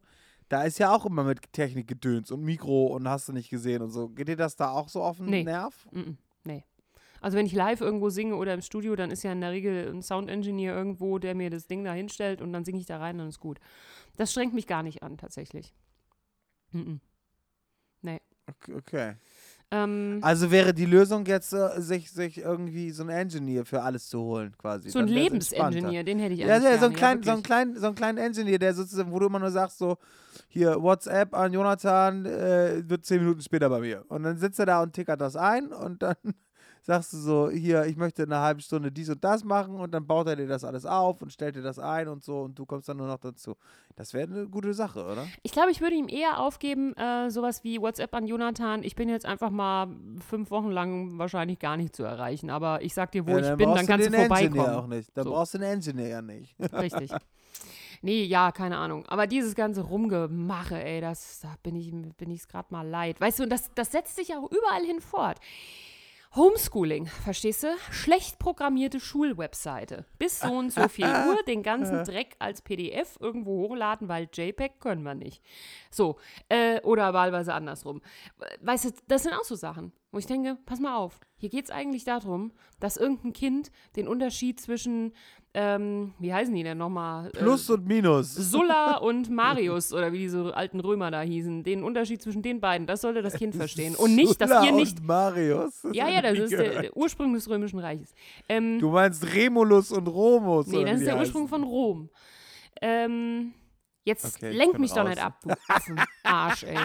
da ist ja auch immer mit Technik gedöns und Mikro und hast du nicht gesehen und so. Geht dir das da auch so auf den Nee. Nerv? Mm -mm, nee. Also wenn ich live irgendwo singe oder im Studio, dann ist ja in der Regel ein Sound-Engineer irgendwo, der mir das Ding da hinstellt und dann singe ich da rein, dann ist gut. Das strengt mich gar nicht an, tatsächlich. Mm -mm. Okay. okay. Ähm, Also wäre die Lösung jetzt, äh, sich, sich irgendwie so einen Engineer für alles zu holen, quasi. so ein. Lebensingenieur, den hätte ich Ja, ja, so, einen kleinen, so, einen kleinen, so einen kleinen Engineer, der sozusagen, wo du immer nur sagst, so, hier, WhatsApp an Jonathan, äh, wird zehn Minuten später bei mir. Und dann sitzt er da und tickert das ein und dann sagst du so, hier, ich möchte in einer halben Stunde dies und das machen und dann baut er dir das alles auf und stellt dir das ein und so und du kommst dann nur noch dazu. Das wäre eine gute Sache, oder? Ich glaube, ich würde ihm eher aufgeben, äh, sowas wie WhatsApp an Jonathan. Ich bin jetzt einfach mal fünf Wochen lang wahrscheinlich gar nicht zu erreichen. Aber ich sag dir, wo Ja, ich bin, dann kannst du Engineer vorbeikommen. auch nicht. Dann So. brauchst du den Engineer ja nicht. Richtig. Nee, ja, keine Ahnung. Aber dieses ganze Rumgemache, ey, das, da bin ich bin ich's gerade mal leid. Weißt du, und das, das setzt sich auch überall hin fort. Homeschooling, verstehst du? Schlecht programmierte Schulwebseite. Bis so und so viel Uhr den ganzen Dreck als PDF irgendwo hochladen, weil JPEG können wir nicht. So, äh, oder wahlweise andersrum. Weißt du, das sind auch so Sachen, wo ich denke, pass mal auf, hier geht es eigentlich darum, dass irgendein Kind den Unterschied zwischen, ähm, wie heißen die denn nochmal? Plus und Minus. Sulla und Marius oder wie diese alten Römer da hießen, den Unterschied zwischen den beiden, das sollte das Kind verstehen. Und nicht, dass ihr nicht. Und Marius. Ja, hab ja, ich das ist der, gehört. der Ursprung des Römischen Reiches. Ähm, Du meinst Remulus und Romus. nee, das ist der die Ursprung von Rom. Ähm, jetzt Okay, lenk mich doch raus. nicht ab, du Affenarsch, ey.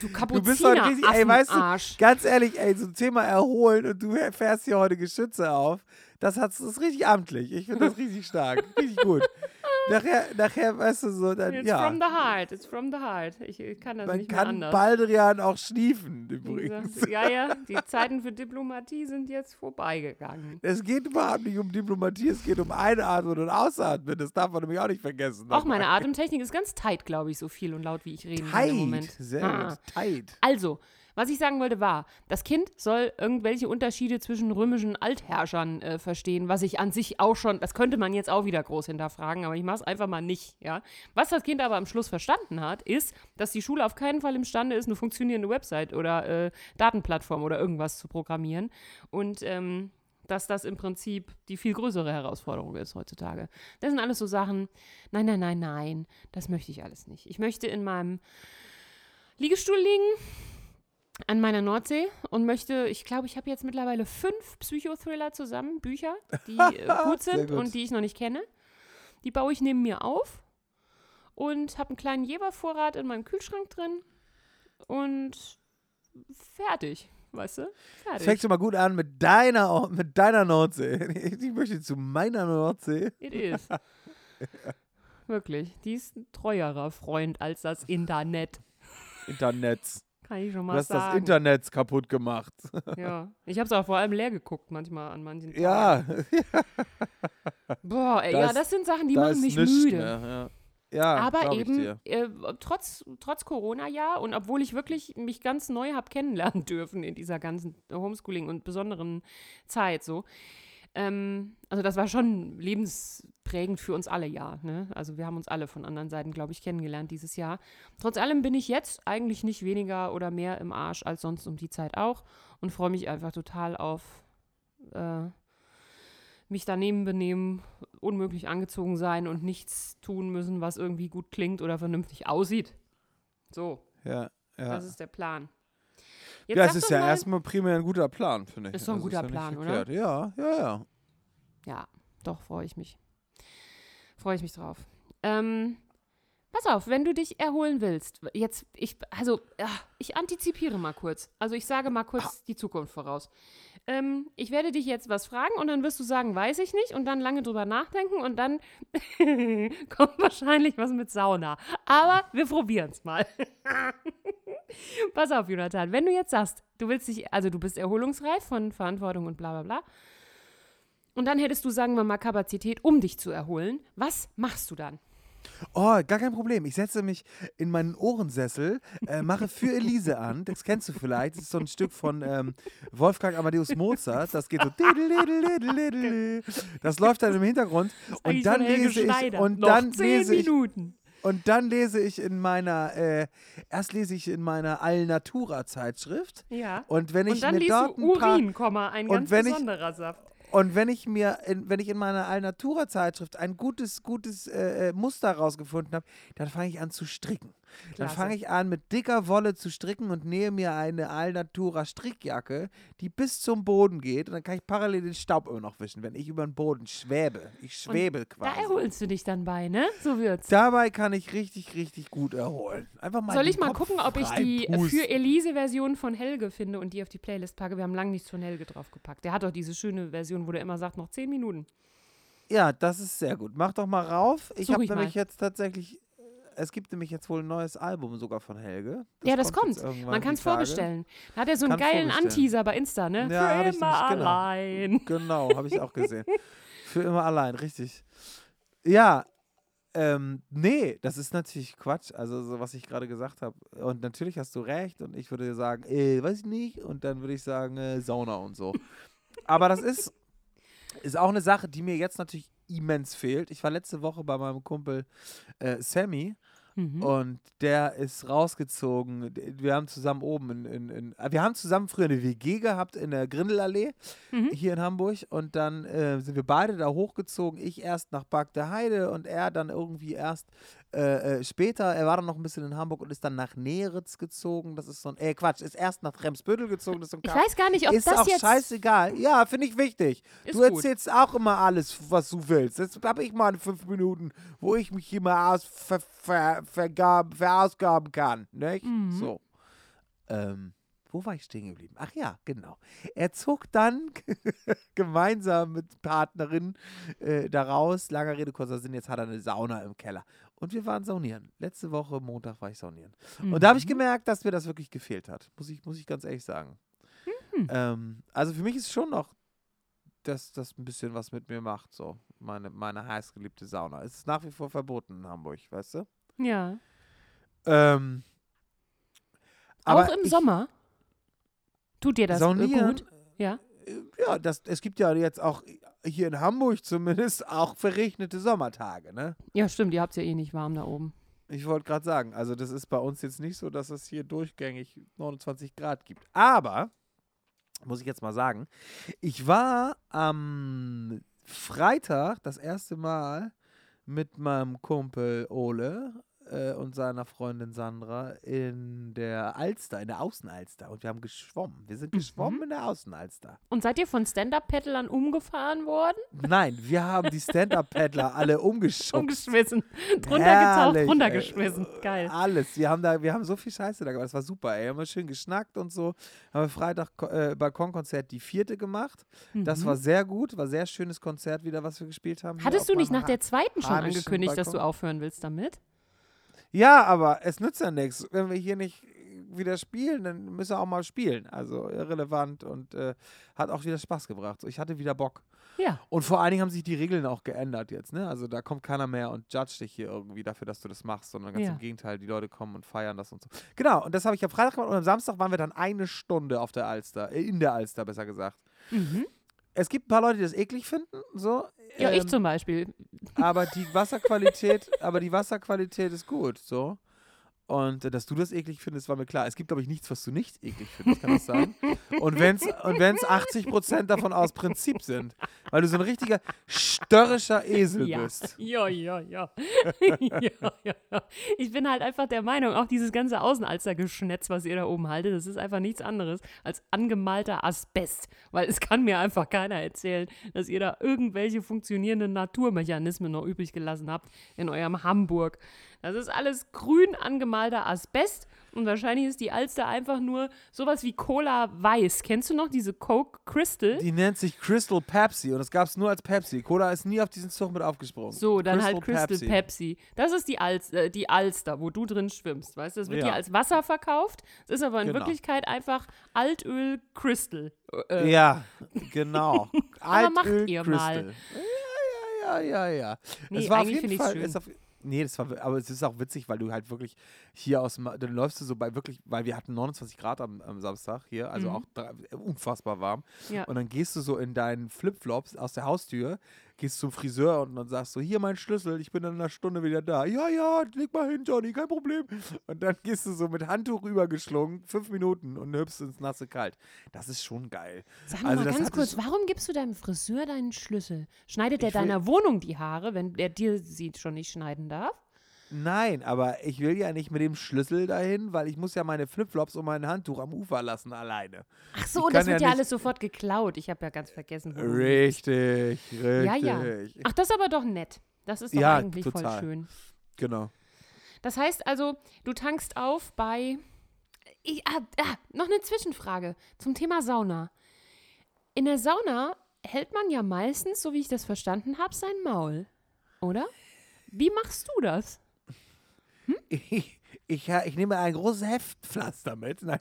Du Du bist heute Kapuziner, richtig, ey, weißt du, ganz ehrlich, ey, so ein Thema erholen und du fährst hier heute Geschütze auf, das, hat's, das ist richtig amtlich. Ich finde das richtig stark, richtig gut. Nachher, nachher, weißt du, so, dann, It's ja, from the heart, it's from the heart. Ich äh, kann das man nicht kann anders. Baldrian auch schniefen, übrigens. gesagt, Ja, ja, die Zeiten für Diplomatie sind jetzt vorbeigegangen. Es geht überhaupt nicht um Diplomatie, es geht um Einatmen und Ausatmen. Das darf man nämlich auch nicht vergessen. Auch meine Atemtechnik ist ganz tight, glaube ich, so viel und laut, wie ich rede Tight, im Moment. sehr Ah. gut, tight. Also, was ich sagen wollte war, das Kind soll irgendwelche Unterschiede zwischen römischen Altherrschern äh, verstehen, was ich an sich auch schon, das könnte man jetzt auch wieder groß hinterfragen, aber ich mache es einfach mal nicht, ja. Was das Kind aber am Schluss verstanden hat, ist, dass die Schule auf keinen Fall imstande ist, eine funktionierende Website oder äh, Datenplattform oder irgendwas zu programmieren und ähm, dass das im Prinzip die viel größere Herausforderung ist heutzutage. Das sind alles so Sachen, nein, nein, nein, nein, das möchte ich alles nicht. Ich möchte in meinem Liegestuhl liegen, an meiner Nordsee und möchte, ich glaube, ich habe jetzt mittlerweile fünf Psychothriller zusammen, Bücher, die äh, gut sind gut. und die ich noch nicht kenne. Die baue ich neben mir auf und habe einen kleinen Jebervorrat in meinem Kühlschrank drin und fertig, weißt du? Fertig. Fängt schon mal gut an mit deiner, mit deiner Nordsee. Ich möchte zu meiner Nordsee. It is. Wirklich. Die ist ein treuerer Freund als das Internet. Internet. Kann ich schon Du mal hast das sagen. Internet kaputt gemacht. Ja. Ich habe es auch vor allem leer geguckt manchmal an manchen Tagen. Ja, Boah, ey, Da ja, das sind Sachen, die machen mich müde. Mehr, ja. Ja, Aber eben äh, trotz, trotz Corona-Jahr und obwohl ich wirklich mich ganz neu habe kennenlernen dürfen in dieser ganzen Homeschooling und besonderen Zeit so. Ähm, also das war schon lebensprägend für uns alle ja. Ne? Also wir haben uns alle von anderen Seiten, glaube ich, kennengelernt dieses Jahr. Trotz allem bin ich jetzt eigentlich nicht weniger oder mehr im Arsch als sonst um die Zeit auch und freue mich einfach total auf äh, mich daneben benehmen, unmöglich angezogen sein und nichts tun müssen, was irgendwie gut klingt oder vernünftig aussieht. So, Ja, ja. das ist der Plan. Jetzt ja, es ist ja mal- erstmal primär ein guter Plan, finde ich. Ist doch ein Also guter ja Plan, oder? Ja, ja, ja. Ja, doch, freue ich mich. Freue ich mich drauf. Ähm, pass auf, wenn du dich erholen willst, jetzt, ich, also, ich antizipiere mal kurz. Also, ich sage mal kurz Ah. die Zukunft voraus. Ähm, ich werde dich jetzt was fragen und dann wirst du sagen, weiß ich nicht und dann lange drüber nachdenken und dann kommt wahrscheinlich was mit Sauna. Aber wir probieren es mal. Pass auf, Jonathan, wenn du jetzt sagst, du willst dich, also du bist erholungsreif von Verantwortung und bla bla bla, und dann hättest du, sagen wir mal, Kapazität, um dich zu erholen. Was machst du dann? Oh, gar kein Problem. Ich setze mich in meinen Ohrensessel, äh, mache für Elise an. Das kennst du vielleicht. Das ist so ein Stück von ähm, Wolfgang Amadeus Mozart. Das geht so. Das läuft dann im Hintergrund. Und dann lese ich. Und dann lese ich. Und dann lese ich in meiner. Äh, erst lese ich in meiner Alnatura Zeitschrift. Ja. Und wenn ich Und dann mir liest dort du ein paar. Urin, Komma, ein Und ganz wenn ich- besonderer Saft. Und wenn ich mir, in, wenn ich in meiner Alnatura-Zeitschrift ein gutes, gutes äh, äh, Muster rausgefunden habe, dann fange ich an zu stricken. Dann Klasse. fange ich an, mit dicker Wolle zu stricken und nähe mir eine Alnatura Strickjacke, die bis zum Boden geht. Und dann kann ich parallel den Staub immer noch wischen, wenn ich über den Boden schwebe. Ich schwebe Da quasi. erholst du dich dann bei, ne? So wird's. Dabei kann ich richtig, richtig gut erholen. Einfach mal Soll ich mal Kopf gucken, ob ich die pusten. für Elise-Version von Helge finde und die auf die Playlist packe? Wir haben lange nichts von Helge draufgepackt. Der hat doch diese schöne Version, wo der immer sagt, noch zehn Minuten. Ja, das ist sehr gut. Mach doch mal rauf. Ich habe ich nämlich jetzt tatsächlich. Es gibt nämlich jetzt wohl ein neues Album sogar von Helge. ja, das kommt. irgendwann Man kann es vorbestellen. Da hat er so einen Kann geilen. Anteaser bei Insta, ne? Ja, Für immer nämlich, genau. allein. Genau, habe ich auch gesehen. Für immer allein, richtig. Ja, ähm, nee, das ist natürlich Quatsch. Also, so was ich gerade gesagt habe. Und natürlich hast du recht. Und ich würde sagen, äh, weiß ich nicht. Und dann würde ich sagen, äh, Sauna und so. Aber das ist, ist auch eine Sache, die mir jetzt natürlich immens fehlt. Ich war letzte Woche bei meinem Kumpel äh, Sammy. Mhm. Und der ist rausgezogen. Wir haben zusammen oben in, in, in äh, wir haben zusammen früher eine WG gehabt in der Grindelallee Mhm. hier in Hamburg und dann äh, sind wir beide da hochgezogen. Ich erst nach Bagde Heide und er dann irgendwie erst äh, äh, später. Er war dann noch ein bisschen in Hamburg und ist dann nach Neritz gezogen. Das ist so ein, äh Quatsch, ist erst nach Bremsbüttel gezogen. Das ist so ein Ich weiß gar nicht, ob ist das auch jetzt. scheißegal. Ja, finde ich wichtig. Ist du gut. erzählst auch immer alles, was du willst. Jetzt habe ich mal fünf Minuten, wo ich mich hier mal aus, ver, ver, vergab, verausgaben kann. Nicht? Mhm. So. Ähm, wo war ich stehen geblieben? Ach ja, genau. Er zog dann gemeinsam mit Partnerin äh, da raus. Langer Rede, kurzer Sinn, jetzt hat er eine Sauna im Keller. Und wir waren saunieren. Letzte Woche, Montag, war ich saunieren. Und da habe ich Mhm. gemerkt, dass mir das wirklich gefehlt hat. Muss ich, muss ich ganz ehrlich sagen. Mhm. Ähm, also für mich ist schon noch, dass das ein bisschen was mit mir macht, so. Meine, meine heißgeliebte Sauna. Es ist nach wie vor verboten in Hamburg, weißt du? Ja. Ähm, Auch im ich- Sommer? Tut dir das äh, Saunieren, gut? Ja. äh, ja, das, es gibt ja jetzt auch hier in Hamburg zumindest auch verregnete Sommertage, ne? Ja, stimmt, ihr habt es ja eh nicht warm da oben. Ich wollte gerade sagen, also das ist bei uns jetzt nicht so, dass es hier durchgängig 29 Grad gibt. Aber, muss ich jetzt mal sagen, ich war am Freitag das erste Mal mit meinem Kumpel Ole äh, und seiner Freundin Sandra in der Alster, in der Außenalster. Und wir haben geschwommen. Wir sind geschwommen in der Außenalster. Und seid ihr von Stand-Up-Paddlern umgefahren worden? Nein, wir haben die Stand-Up-Paddler alle umgeschubst. Umgeschmissen. Drunter getaucht, Herrlich, runtergeschmissen. ey. Geil. Alles. Wir haben da, wir haben so viel Scheiße da gemacht. Das war super, ey. Haben wir schön geschnackt und so. Haben wir Freitag äh, Balkonkonzert die vierte gemacht. Das Mhm. war sehr gut. War sehr schönes Konzert wieder, was wir gespielt haben. Hattest du nicht nach der zweiten schon angekündigt, dass du Balkon. aufhören willst damit? Ja, aber es nützt ja nichts, wenn wir hier nicht wieder spielen, dann müssen wir auch mal spielen. Also irrelevant und äh, hat auch wieder Spaß gebracht. So, ich hatte wieder Bock. Ja. Und vor allen Dingen haben sich die Regeln auch geändert jetzt, ne? Also da kommt keiner mehr und judgt dich hier irgendwie dafür, dass du das machst, sondern ganz Ja. im Gegenteil, die Leute kommen und feiern das und so. Genau, und das habe ich am Freitag gemacht und am Samstag waren wir dann eine Stunde auf der Alster, äh, in der Alster besser gesagt. Mhm. Es gibt ein paar Leute, die das eklig finden, so. Ja, ich ähm, zum Beispiel. aber die Wasserqualität, aber die Wasserqualität ist gut, so. Und äh, dass du das eklig findest, war mir klar. Es gibt, glaube ich, nichts, was du nicht eklig findest, kann das sein? Und wenn es und wenn's 80% davon aus Prinzip sind, weil du so ein richtiger störrischer Esel Ja. bist. Ja, ja, ja. ja, ja, ja. Ich bin halt einfach der Meinung, auch dieses ganze Außenalster-Geschnetz, was ihr da oben haltet, das ist einfach nichts anderes als angemalter Asbest. Weil es kann mir einfach keiner erzählen, dass ihr da irgendwelche funktionierenden Naturmechanismen noch übrig gelassen habt in eurem Hamburg. Das ist alles grün angemalter Asbest und wahrscheinlich ist die Alster einfach nur sowas wie Cola Weiß. Kennst du noch diese Coke Crystal? Die nennt sich Crystal Pepsi und das gab es nur als Pepsi. Cola ist nie auf diesen Zug mit aufgesprungen. So, dann halt Crystal Pepsi. Das ist die, Alz, äh, die Alster, wo du drin schwimmst, weißt du? Das wird Ja. dir als Wasser verkauft. Es ist aber in Genau. Wirklichkeit einfach Altöl Crystal. Äh, Ja, genau. Aber macht Altöl ihr Crystal. mal. Ja, ja, ja, ja. Nee, es war auf eigentlich jeden Fall. schön. Nee, das war, aber es ist auch witzig, weil du halt wirklich hier aus dem, dann läufst du so bei wirklich, weil wir hatten 29 Grad am, am Samstag hier, also Mhm. auch drei, unfassbar warm. Ja. Und dann gehst du so in deinen Flipflops aus der Haustür, gehst zum Friseur und dann sagst so, hier mein Schlüssel, ich bin in einer Stunde wieder da. Ja, ja, leg mal hin, Johnny, kein Problem. Und dann gehst du so mit Handtuch rübergeschlungen, fünf Minuten und hüpfst ins nasse Kalt. Das ist schon geil. Sag mal, Also mal ganz kurz, warum gibst du deinem Friseur deinen Schlüssel? Schneidet will- deiner Wohnung die Haare, wenn der dir sie schon nicht schneiden darf? Nein, aber ich will ja nicht mit dem Schlüssel dahin, weil ich muss ja meine Flipflops und mein Handtuch am Ufer lassen alleine. Ach so, das wird ja alles sofort geklaut. Ich habe ja ganz vergessen, Richtig, richtig. Ja, ja. Ach, das ist aber doch nett. Das ist doch Ja, eigentlich voll total. schön. Genau. Das heißt also, du tankst auf bei. Ich, ah, ah, noch eine Zwischenfrage zum Thema Sauna. In der Sauna hält man ja meistens, so wie ich das verstanden habe, sein Maul. Oder? Wie machst du das? Ich, ich, ja, ich nehme ein großes Heftpflaster mit. Nein.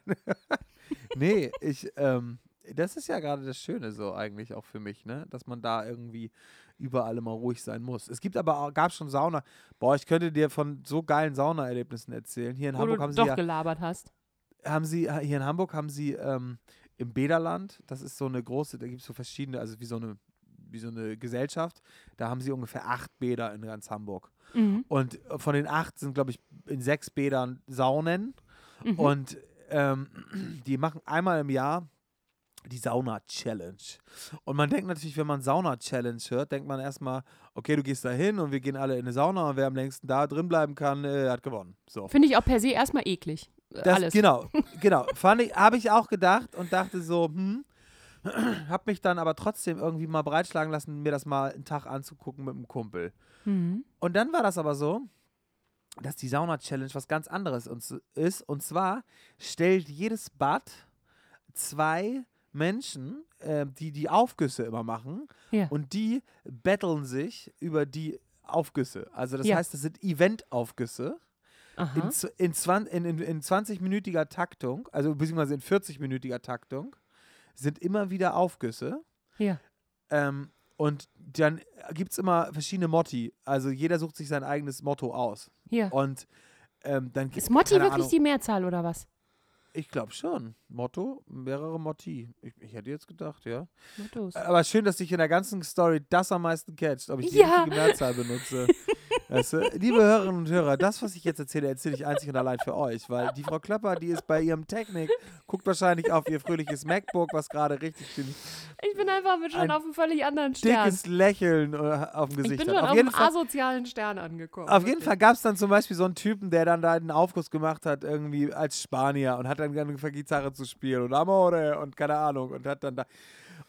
nee, ich, ähm, das ist ja gerade das Schöne so eigentlich auch für mich, ne? Dass man da irgendwie überall immer ruhig sein muss. Es gibt aber auch, gab schon Sauna. Boah, ich könnte dir von so geilen Saunaerlebnissen erzählen. Hier in Wo Hamburg du haben sie doch ja, gelabert hast. haben sie, hier in Hamburg haben sie ähm, im Bäderland, das ist so eine große, da gibt es so verschiedene, also wie so eine, wie so eine Gesellschaft, da haben sie ungefähr acht Bäder in ganz Hamburg. Mhm. Und von den acht sind, glaube ich, in sechs Bädern Saunen. Mhm. Und ähm, die machen einmal im Jahr die Sauna-Challenge. Und man denkt natürlich, wenn man Sauna-Challenge hört, denkt man erstmal, okay, du gehst da hin und wir gehen alle in eine Sauna und wer am längsten da drin bleiben kann, äh, hat gewonnen. So. Finde ich auch per se erstmal eklig. Äh, Das, Alles. Genau, genau. Fand ich, habe ich auch gedacht und dachte so, hm, hab mich dann aber trotzdem irgendwie mal breitschlagen lassen, mir das mal einen Tag anzugucken mit einem Kumpel. Mhm. Und dann war das aber so, dass die Sauna-Challenge was ganz anderes ist. Und zwar stellt jedes Bad zwei Menschen, äh, die die Aufgüsse immer machen. Ja. Und die betteln sich über die Aufgüsse. Also das Ja. heißt, das sind Event-Aufgüsse in, in, in, in 20-minütiger Taktung, also beziehungsweise in 40-minütiger Taktung, sind immer wieder Aufgüsse. Ja. Ähm, und dann gibt es immer verschiedene Motti. Also jeder sucht sich sein eigenes Motto aus. Ja. Und ähm, dann gibt Ist Motti wirklich Ahnung, die Mehrzahl oder was? Ich glaube schon. Motto, mehrere Motti. Ich, ich hätte jetzt gedacht, ja. Mottos. Aber schön, dass dich in der ganzen Story das am meisten catcht, ob ich die Ja. richtige Mehrzahl benutze. weißt du? Liebe Hörerinnen und Hörer, das, was ich jetzt erzähle, erzähle ich einzig und allein für euch, weil die Frau Klöpper, die ist bei ihrem Technik, guckt wahrscheinlich auf ihr fröhliches MacBook, was gerade richtig schön Ich bin einfach mit schon ein auf einem völlig anderen Stern. dickes Lächeln äh, auf dem Ich Gesicht bin hat. schon Auf auf jeden einem Fall asozialen Stern angekommen. Auf jeden wirklich. Fall gab es dann zum Beispiel so einen Typen, der dann da einen Aufguss gemacht hat, irgendwie als Spanier und hat dann angefangen, Gitarre zu spielen und Amore und keine Ahnung und hat dann da.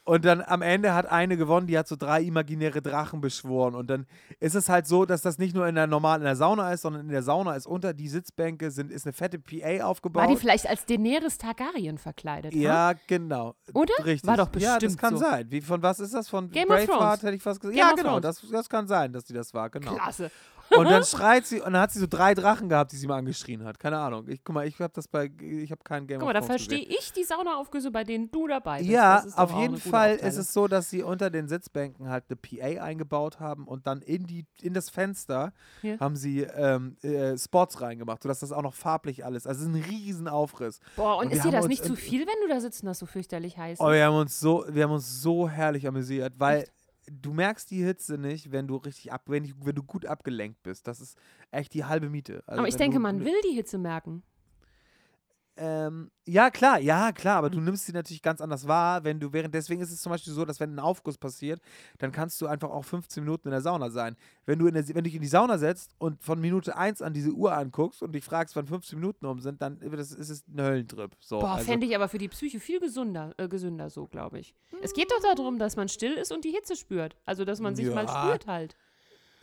Und dann am Ende hat eine gewonnen, die hat so drei imaginäre Drachen beschworen. Und dann ist es halt so, dass das nicht nur in der normalen, in der Sauna ist, sondern in der Sauna ist unter die Sitzbänke sind, ist eine fette PA aufgebaut. War die vielleicht als Daenerys Targaryen verkleidet? ha? ja, genau. Oder? Richtig. War doch Ja, das bestimmt kann so. sein. Wie, von was ist das? Von Game of Braveheart Thrones. hätte ich fast gesagt. Game ja, genau. Das, das kann sein, dass die das war. Genau. Klasse. Und dann schreit sie, und dann hat sie so drei Drachen gehabt, die sie mal angeschrien hat. Keine Ahnung. Ich, guck mal, ich habe das bei, ich habe keinen Game Guck mal, da verstehe ich die Saunaaufgüsse, bei denen du dabei bist. Ja, ist auf jeden Fall ist Aufteilung. es so, dass sie unter den Sitzbänken halt eine PA eingebaut haben und dann in, die, in das Fenster Ja. haben sie ähm, äh, Spots reingemacht, sodass das auch noch farblich alles. Also es ist ein riesen Aufriss. Boah, und, und ist dir das nicht zu viel, wenn du da sitzt und das so fürchterlich heiß Oh, ist? wir haben uns so, wir haben uns so herrlich amüsiert, weil du merkst die Hitze nicht, wenn du richtig ab, wenn, ich, wenn du gut abgelenkt bist. Das ist echt die halbe Miete. Also Aber ich denke, du, man will die Hitze merken. Ähm, ja, klar, ja, klar, aber du nimmst sie natürlich ganz anders wahr, wenn du während, deswegen ist es zum Beispiel so, dass wenn ein Aufguss passiert, dann kannst du einfach auch 15 Minuten in der Sauna sein. Wenn du, in der, wenn du dich in die Sauna setzt und von Minute 1 an diese Uhr anguckst und dich fragst, wann 15 Minuten um sind, dann das, ist es ein Höllentrip. So, Boah, also, fände ich aber für die Psyche viel gesünder, äh, gesünder so, glaube ich. Es geht doch darum, dass man still ist und die Hitze spürt. Also, dass man sich mal Ja. spürt halt.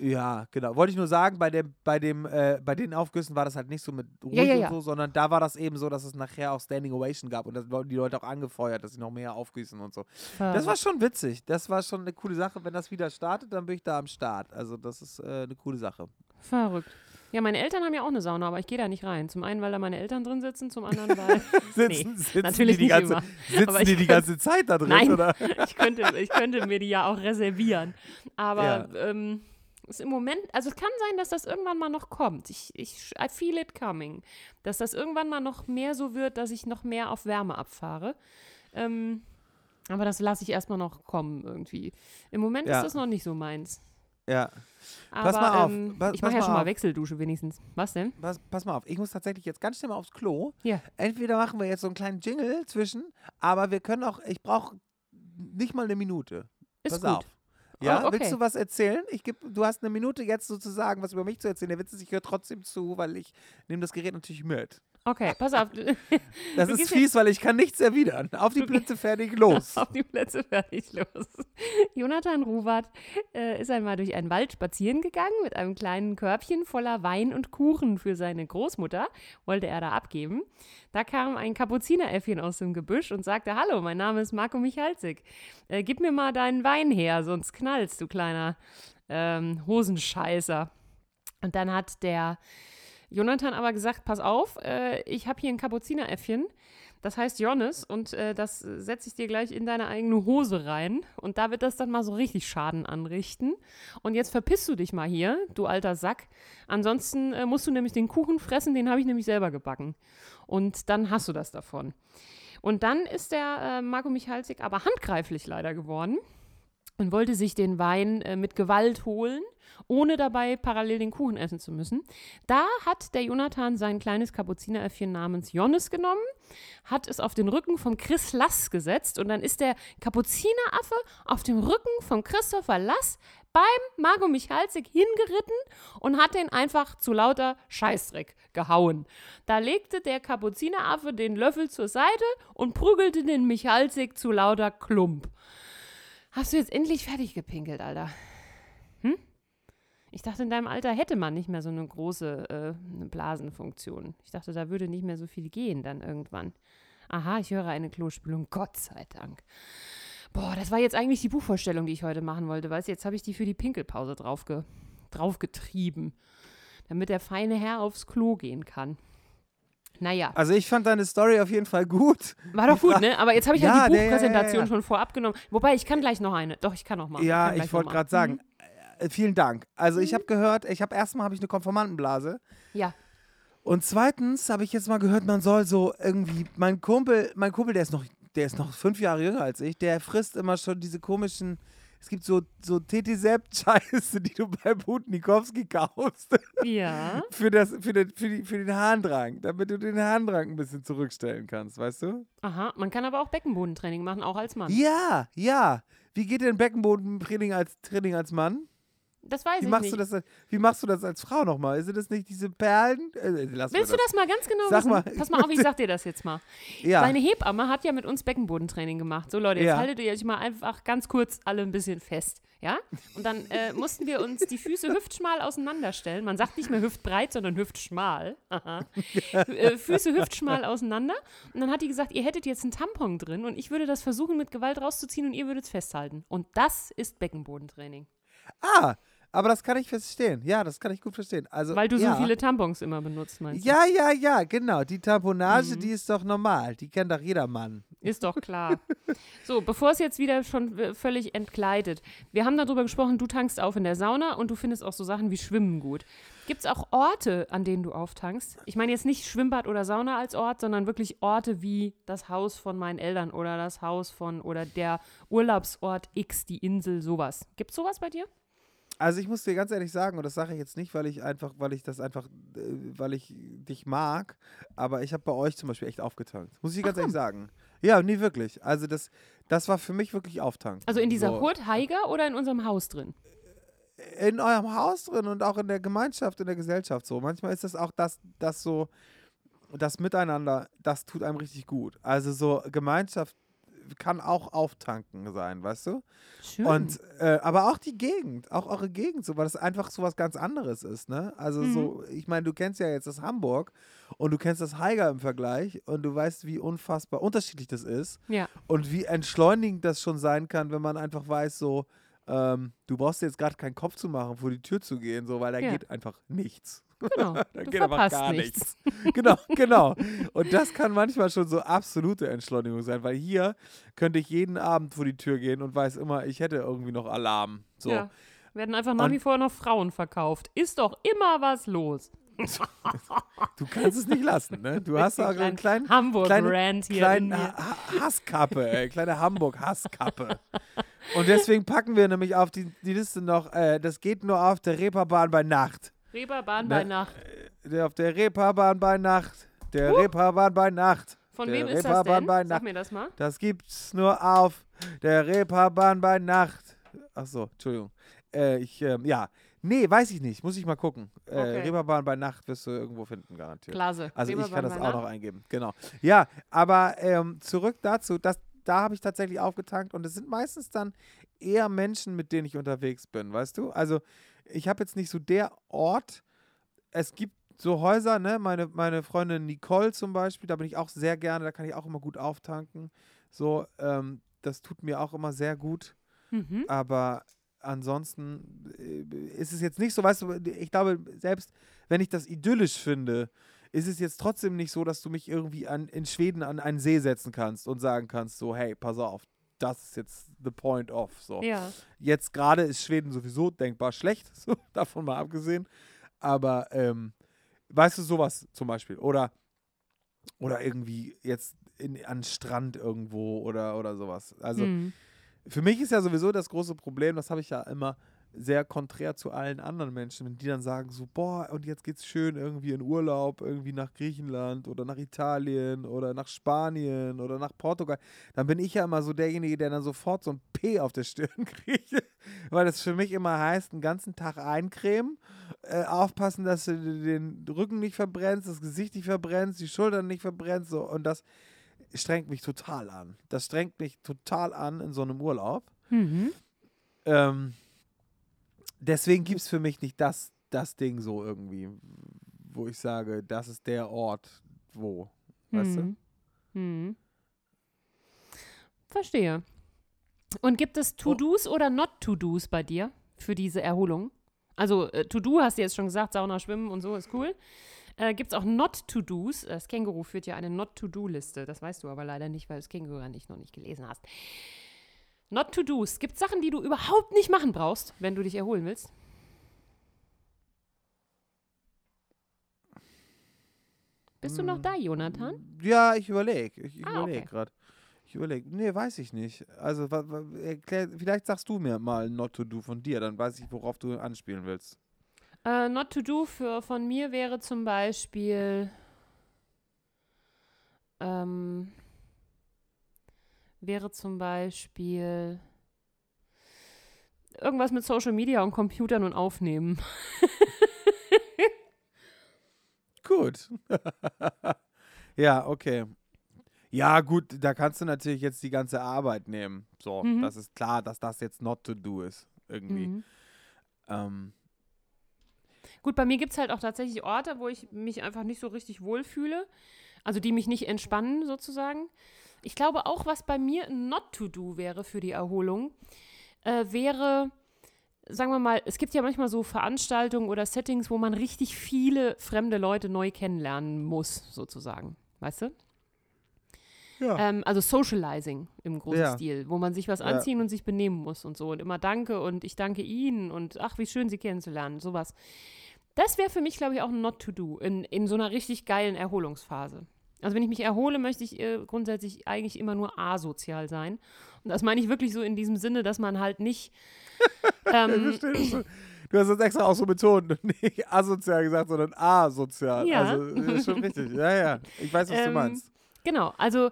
Ja, genau. Wollte ich nur sagen, bei, dem, bei, dem, äh, bei den Aufgüssen war das halt nicht so mit ruhig Ja, ja, und ja. so, sondern da war das eben so, dass es nachher auch Standing Ovation gab und das wurden die Leute auch angefeuert, dass sie noch mehr aufgießen und so. Das war schon witzig. Das war schon eine coole Sache. Wenn das wieder startet, dann bin ich da am Start. Also das ist äh, eine coole Sache. verrückt. Ja, meine Eltern haben ja auch eine Sauna, aber ich gehe da nicht rein. Zum einen, weil da meine Eltern drin sitzen, zum anderen, weil Sitzen, sitzen natürlich die, die nicht ganze, immer. Sitzen die die ganze Zeit da drin, Nein. oder? ich, könnte, ich könnte mir die ja auch reservieren. Aber ähm, ist im Moment, also es kann sein, dass das irgendwann mal noch kommt. Ich, ich, I feel it coming. Dass das irgendwann mal noch mehr so wird, dass ich noch mehr auf Wärme abfahre. Ähm, aber das lasse ich erstmal noch kommen irgendwie. Im Moment Ja. ist das noch nicht so meins. Ja. Aber Pass mal auf, ähm, pa- ich pass mache ja mal schon mal auf. Wechseldusche wenigstens. Was denn? Pass, pass mal auf. Ich muss tatsächlich jetzt ganz schnell mal aufs Klo. Ja. Entweder machen wir jetzt so einen kleinen Jingle zwischen, aber wir können auch, ich brauche nicht mal eine Minute. Ist Pass gut. auf. Ja, Oh, okay. willst du was erzählen? Ich geb, du hast eine Minute jetzt sozusagen, was über mich zu erzählen. Der Witz ist, ich höre trotzdem zu, weil ich nehme das Gerät natürlich mit. Okay, pass auf. Das ist fies, weil ich kann nichts erwidern. Auf die Plätze, fertig, los. Auf die Plätze fertig los. Jonathan Ruwart äh, ist einmal durch einen Wald spazieren gegangen mit einem kleinen Körbchen voller Wein und Kuchen für seine Großmutter, wollte er da abgeben. Da kam ein Kapuzineräffchen aus dem Gebüsch und sagte, hallo, mein Name ist Marco Michalzig. Äh, gib mir mal deinen Wein her, sonst knallst du kleiner ähm, Hosenscheißer. Und dann hat der Jonathan aber gesagt, pass auf, äh, ich habe hier ein Kapuzineräffchen. Das heißt Johannes und äh, das setze ich dir gleich in deine eigene Hose rein. Und da wird das dann mal so richtig Schaden anrichten. Und jetzt verpisst du dich mal hier, du alter Sack. Ansonsten äh, musst du nämlich den Kuchen fressen, den habe ich nämlich selber gebacken. Und dann hast du das davon. Und dann ist der äh, Marco Michalzig aber handgreiflich leider geworden und wollte sich den Wein äh, mit Gewalt holen, ohne dabei parallel den Kuchen essen zu müssen. Da hat der Jonathan sein kleines Kapuzineräffchen namens Johannes genommen, hat es auf den Rücken von Chris Lass gesetzt und dann ist der Kapuzineraffe auf dem Rücken von Christopher Lass beim Margot Michalzig hingeritten und hat den einfach zu lauter Scheißdreck gehauen. Da legte der Kapuzineraffe den Löffel zur Seite und prügelte den Michalzig zu lauter Klump. Hast du jetzt endlich fertig gepinkelt, Alter? Ich dachte, in deinem Alter hätte man nicht mehr so eine große äh, eine Blasenfunktion. Ich dachte, da würde nicht mehr so viel gehen dann irgendwann. Aha, ich höre eine Klospülung. Gott sei Dank. Boah, das war jetzt eigentlich die Buchvorstellung, die ich heute machen wollte. Weißt du, jetzt habe ich die für die Pinkelpause draufge draufgetrieben, damit der feine Herr aufs Klo gehen kann. Naja, Also ich fand deine Story auf jeden Fall gut. war doch gut, ne? Aber jetzt habe ich Ja, ja, die ja, ja, ja, Buchpräsentation ja. schon vorab genommen. Wobei, ich kann gleich noch eine. Doch, ich kann noch mal. Ja, gleich ich wollte gerade sagen, Mhm. Vielen Dank. Also ich habe gehört, ich habe erstmal habe ich eine Konformantenblase Ja. und zweitens habe ich jetzt mal gehört, man soll so irgendwie mein Kumpel, mein Kumpel, der ist noch der ist noch fünf Jahre jünger als ich, der frisst immer schon diese komischen es gibt so, so TT-Sept-Scheiße, die du bei Butnikowski kaufst. Ja. für, das, für, den, für, die, für den Harndrang, damit du den Harndrang ein bisschen zurückstellen kannst, weißt du? Aha, man kann aber auch Beckenbodentraining machen, auch als Mann. Ja, ja. Wie geht denn Beckenbodentraining als Training als Mann? Das weiß Wie ich machst, nicht. du das, wie machst du das als Frau nochmal? Sind das nicht diese Perlen? Äh, Willst mal du das mal ganz genau Sag wissen? mal, Pass mal auf, ich sag dir das jetzt mal. Ja. Deine Hebamme hat ja mit uns Beckenbodentraining gemacht. So Leute, jetzt Ja. haltet ihr euch mal einfach ganz kurz alle ein bisschen fest. Ja? Und dann äh, mussten wir uns die Füße hüftschmal auseinanderstellen. Man sagt nicht mehr hüftbreit, sondern hüftschmal. Äh, Füße hüftschmal auseinander. Und dann hat die gesagt, ihr hättet jetzt einen Tampon drin und ich würde das versuchen, mit Gewalt rauszuziehen und ihr würdet es festhalten. Und das ist Beckenbodentraining. Ah, Aber das kann ich verstehen. Ja, das kann ich gut verstehen. Also, Weil du ja. so viele Tampons immer benutzt, meinst du? Ja, ja, ja, genau. Die Tamponage, Mhm. die ist doch normal. Die kennt doch jeder Mann. Ist doch klar. so, bevor es jetzt wieder schon völlig entgleitet. Wir haben darüber gesprochen, du tankst auf in der Sauna und du findest auch so Sachen wie Schwimmen gut. Gibt es auch Orte, an denen du auftankst? Ich meine jetzt nicht Schwimmbad oder Sauna als Ort, sondern wirklich Orte wie das Haus von meinen Eltern oder das Haus von oder der Urlaubsort X, die Insel, sowas. Gibt es sowas bei dir? Also ich muss dir ganz ehrlich sagen, und das sage ich jetzt nicht, weil ich einfach, weil ich das einfach, äh, weil ich dich mag, aber ich habe bei euch zum Beispiel echt aufgetankt. Muss ich ganz ehrlich sagen. Ja, nie wirklich. Also das, das war für mich wirklich auftanken. Also in dieser so. Hut Haiger oder in unserem Haus drin? in eurem Haus drin und auch in der Gemeinschaft, in der Gesellschaft so. Manchmal ist das auch das, das so, das Miteinander, das tut einem richtig gut. Also so Gemeinschaft kann auch auftanken sein, weißt du? Schön. Und äh, aber auch die Gegend, auch eure Gegend, so, weil das einfach so was ganz anderes ist, ne? Also so, ich meine, du kennst ja jetzt das Hamburg und du kennst das Haiger im Vergleich und du weißt, wie unfassbar unterschiedlich das ist ja. und wie entschleunigend das schon sein kann, wenn man einfach weiß, so, ähm, du brauchst dir jetzt gerade keinen Kopf zu machen, vor die Tür zu gehen, so, weil da Ja. geht einfach nichts. Genau. Da Du geht verpasst gar nichts. nichts. genau, genau. Und das kann manchmal schon so absolute Entschleunigung sein, weil hier könnte ich jeden Abend vor die Tür gehen und weiß immer, ich hätte irgendwie noch Alarm. So. Ja. Werden einfach nach Und- wie vor noch Frauen verkauft. Ist doch immer was los. Du kannst es nicht lassen, ne? Du hast auch einen kleinen, Hamburg-Rant hier in kleinen Ha- Hasskappe, ey, kleine Hamburg-Hasskappe. Und deswegen packen wir nämlich auf die, die Liste noch, äh, das geht nur auf der Reeperbahn bei Nacht. Reeperbahn bei Nacht. Der, auf der Reeperbahn bei Nacht. Der Reeperbahn bei Nacht. Von der wem ist das denn? bei Sag Nacht. mir das mal. Das gibt's nur auf der Reeperbahn bei Nacht. Ach so, Entschuldigung. Äh, ich, ähm, ja. Nee, weiß ich nicht. Muss ich mal gucken. Äh, Okay. Reeperbahn bei Nacht wirst du irgendwo finden, garantiert. Klasse. Also ich Reeperbahn kann das auch Nacht. noch eingeben. Genau. Ja, aber ähm, zurück dazu, dass, da habe ich tatsächlich aufgetankt und es sind meistens dann eher Menschen, mit denen ich unterwegs bin, weißt du? Also ich habe jetzt nicht so der Ort. Es gibt so Häuser, ne? Meine, meine Freundin Nicole zum Beispiel, da bin ich auch sehr gerne, da kann ich auch immer gut auftanken. So, ähm, das tut mir auch immer sehr gut. Mhm. Aber ansonsten äh, ist es jetzt nicht so, weißt du, ich glaube, selbst wenn ich das idyllisch finde, ist es jetzt trotzdem nicht so, dass du mich irgendwie an, in Schweden an einen See setzen kannst und sagen kannst, so, hey, pass auf, das ist jetzt the point of. So. Ja. Jetzt gerade ist Schweden sowieso denkbar schlecht, so, davon mal abgesehen. Aber ähm, weißt du, sowas zum Beispiel. Oder, oder irgendwie jetzt in, an Strand irgendwo oder, oder sowas. Also Mhm. für mich ist ja sowieso das große Problem, das habe ich ja immer sehr konträr zu allen anderen Menschen, wenn die dann sagen so, boah, und jetzt geht's schön irgendwie in Urlaub, irgendwie nach Griechenland oder nach Italien oder nach Spanien oder nach Portugal, dann bin ich ja immer so derjenige, der dann sofort so ein P auf der Stirn kriegt, weil das für mich immer heißt, den ganzen Tag eincremen, äh, aufpassen, dass du den Rücken nicht verbrennst, das Gesicht nicht verbrennst, die Schultern nicht verbrennst, so, und das strengt mich total an. Das strengt mich total an in so einem Urlaub. Mhm. Ähm, deswegen gibt es für mich nicht das, das Ding so irgendwie, wo ich sage, das ist der Ort, wo. Weißt du? Mhm. Mhm. Verstehe. Und gibt es To-Dos oder Not-To-Dos bei dir für diese Erholung? Also äh, To-Do hast du jetzt schon gesagt, Sauna, Schwimmen und so ist cool. Äh, gibt es auch Not-To-Dos? Das Känguru führt ja eine Not-To-Do-Liste. Das weißt du aber leider nicht, weil du das Känguru ja nicht noch nicht gelesen hast. Not-To-Dos. Gibt es Sachen, die du überhaupt nicht machen brauchst, wenn du dich erholen willst? Bist du noch da, Jonathan? Ja, ich überlege. Ich Ah, überlege okay. gerade. Ich überlege. Nee, weiß ich nicht. Also, erklär, vielleicht sagst du mir mal Not to Do von dir, dann weiß ich, worauf du anspielen willst. Äh, not to do für, von mir wäre zum Beispiel ähm, wäre zum Beispiel irgendwas mit Social Media und Computern und Aufnehmen. Gut. ja, okay. Ja, gut, da kannst du natürlich jetzt die ganze Arbeit nehmen. So, Mhm. das ist klar, dass das jetzt not to do ist. Irgendwie. Mhm. Ähm, Gut, bei mir gibt es halt auch tatsächlich Orte, wo ich mich einfach nicht so richtig wohlfühle. Also die mich nicht entspannen, sozusagen. Ich glaube auch, was bei mir ein Not to do wäre für die Erholung, äh, wäre sagen wir mal, es gibt ja manchmal so Veranstaltungen oder Settings, wo man richtig viele fremde Leute neu kennenlernen muss, sozusagen. Weißt du? Ja. Ähm, also Socializing im großen Ja. Stil, wo man sich was Ja. anziehen und sich benehmen muss und so. Und immer danke und ich danke Ihnen und ach, wie schön Sie kennenzulernen, sowas. Das wäre für mich, glaube ich, auch ein Not to do in, in so einer richtig geilen Erholungsphase. Also wenn ich mich erhole, möchte ich äh, grundsätzlich eigentlich immer nur asozial sein. Und das meine ich wirklich so in diesem Sinne, dass man halt nicht ähm, Du hast das extra auch so betont und nicht asozial gesagt, sondern asozial. Ja. Also, ist schon richtig. Ja, ja. Ich weiß, was du Ähm, meinst. genau, also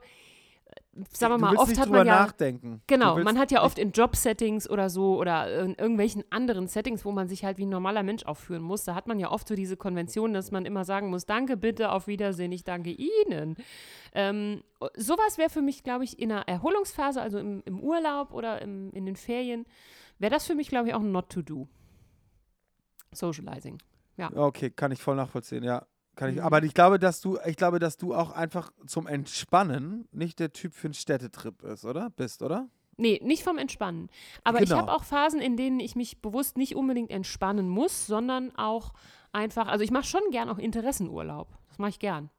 sagen wir mal, oft hat man ja nachdenken. Genau, man hat ja oft in Job-Settings oder so oder in irgendwelchen anderen Settings, wo man sich halt wie ein normaler Mensch aufführen muss, da hat man ja oft so diese Konvention, dass man immer sagen muss, danke, bitte, auf Wiedersehen, ich danke Ihnen. Ähm, sowas wäre für mich, glaube ich, in einer Erholungsphase, also im, im Urlaub oder im, in den Ferien, wäre das für mich, glaube ich, auch ein Not to do. Socializing. Okay, kann ich voll nachvollziehen, ja. Kann ich, Mhm. aber ich glaube, dass du, ich glaube, dass du auch einfach zum Entspannen nicht der Typ für einen Städtetrip ist, oder? Bist, oder? Nee, nicht vom Entspannen. Aber ich Genau. habe auch Phasen, in denen ich mich bewusst nicht unbedingt entspannen muss, sondern auch einfach, also ich mache schon gern auch Interessenurlaub. Das mache ich gern.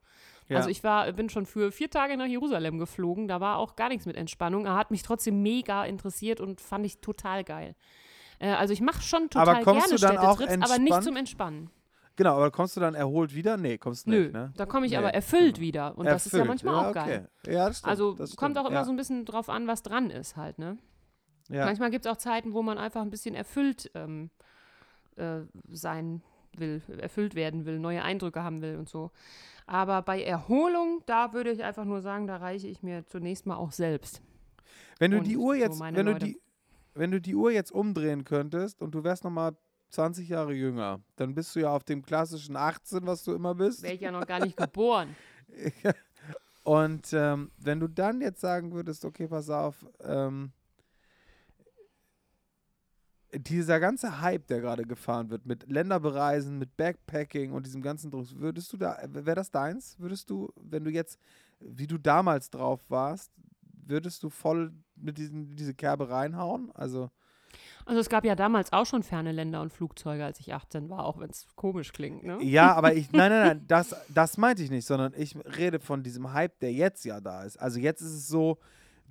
Ja. Also ich war, bin schon für vier Tage nach Jerusalem geflogen, da war auch gar nichts mit Entspannung. Er hat mich trotzdem mega interessiert und fand ich total geil. Äh, also ich mache schon total Aber gerne du dann auch Städtetrips, aber nicht zum Entspannen. Genau, aber kommst du dann erholt wieder? Nee, kommst du Nö, nicht, ne? da komme ich Nee, aber erfüllt genau. wieder. Und das ist ja Erfüllt. manchmal ja, auch geil. okay. Ja, das stimmt. Also das kommt auch immer ja. so ein bisschen drauf an, was dran ist halt, ne? Ja. Manchmal gibt es auch Zeiten, wo man einfach ein bisschen erfüllt ähm, äh, sein will, erfüllt werden will, neue Eindrücke haben will und so. Aber bei Erholung, da würde ich einfach nur sagen, da reiche ich mir zunächst mal auch selbst. Wenn du und die Uhr so jetzt, meine wenn du die, wenn du die Uhr jetzt umdrehen könntest und du wärst noch mal 20 Jahre jünger, dann bist du ja auf dem klassischen 18, was du immer bist. Wäre ich ja noch gar nicht geboren. Und ähm, wenn du dann jetzt sagen würdest, okay, pass auf, ähm, dieser ganze Hype, der gerade gefahren wird, mit Länderbereisen, mit Backpacking und diesem ganzen Druck, würdest du da, wäre das deins? Würdest du, wenn du jetzt, wie du damals drauf warst, würdest du voll mit diesen, diese Kerbe reinhauen? Also, Also es gab ja damals auch schon ferne Länder und Flugzeuge, als ich 18 war, auch wenn es komisch klingt, ne? ja, aber ich, nein, nein, nein, das, das meinte ich nicht, sondern ich rede von diesem Hype, der jetzt ja da ist. Also jetzt ist es so,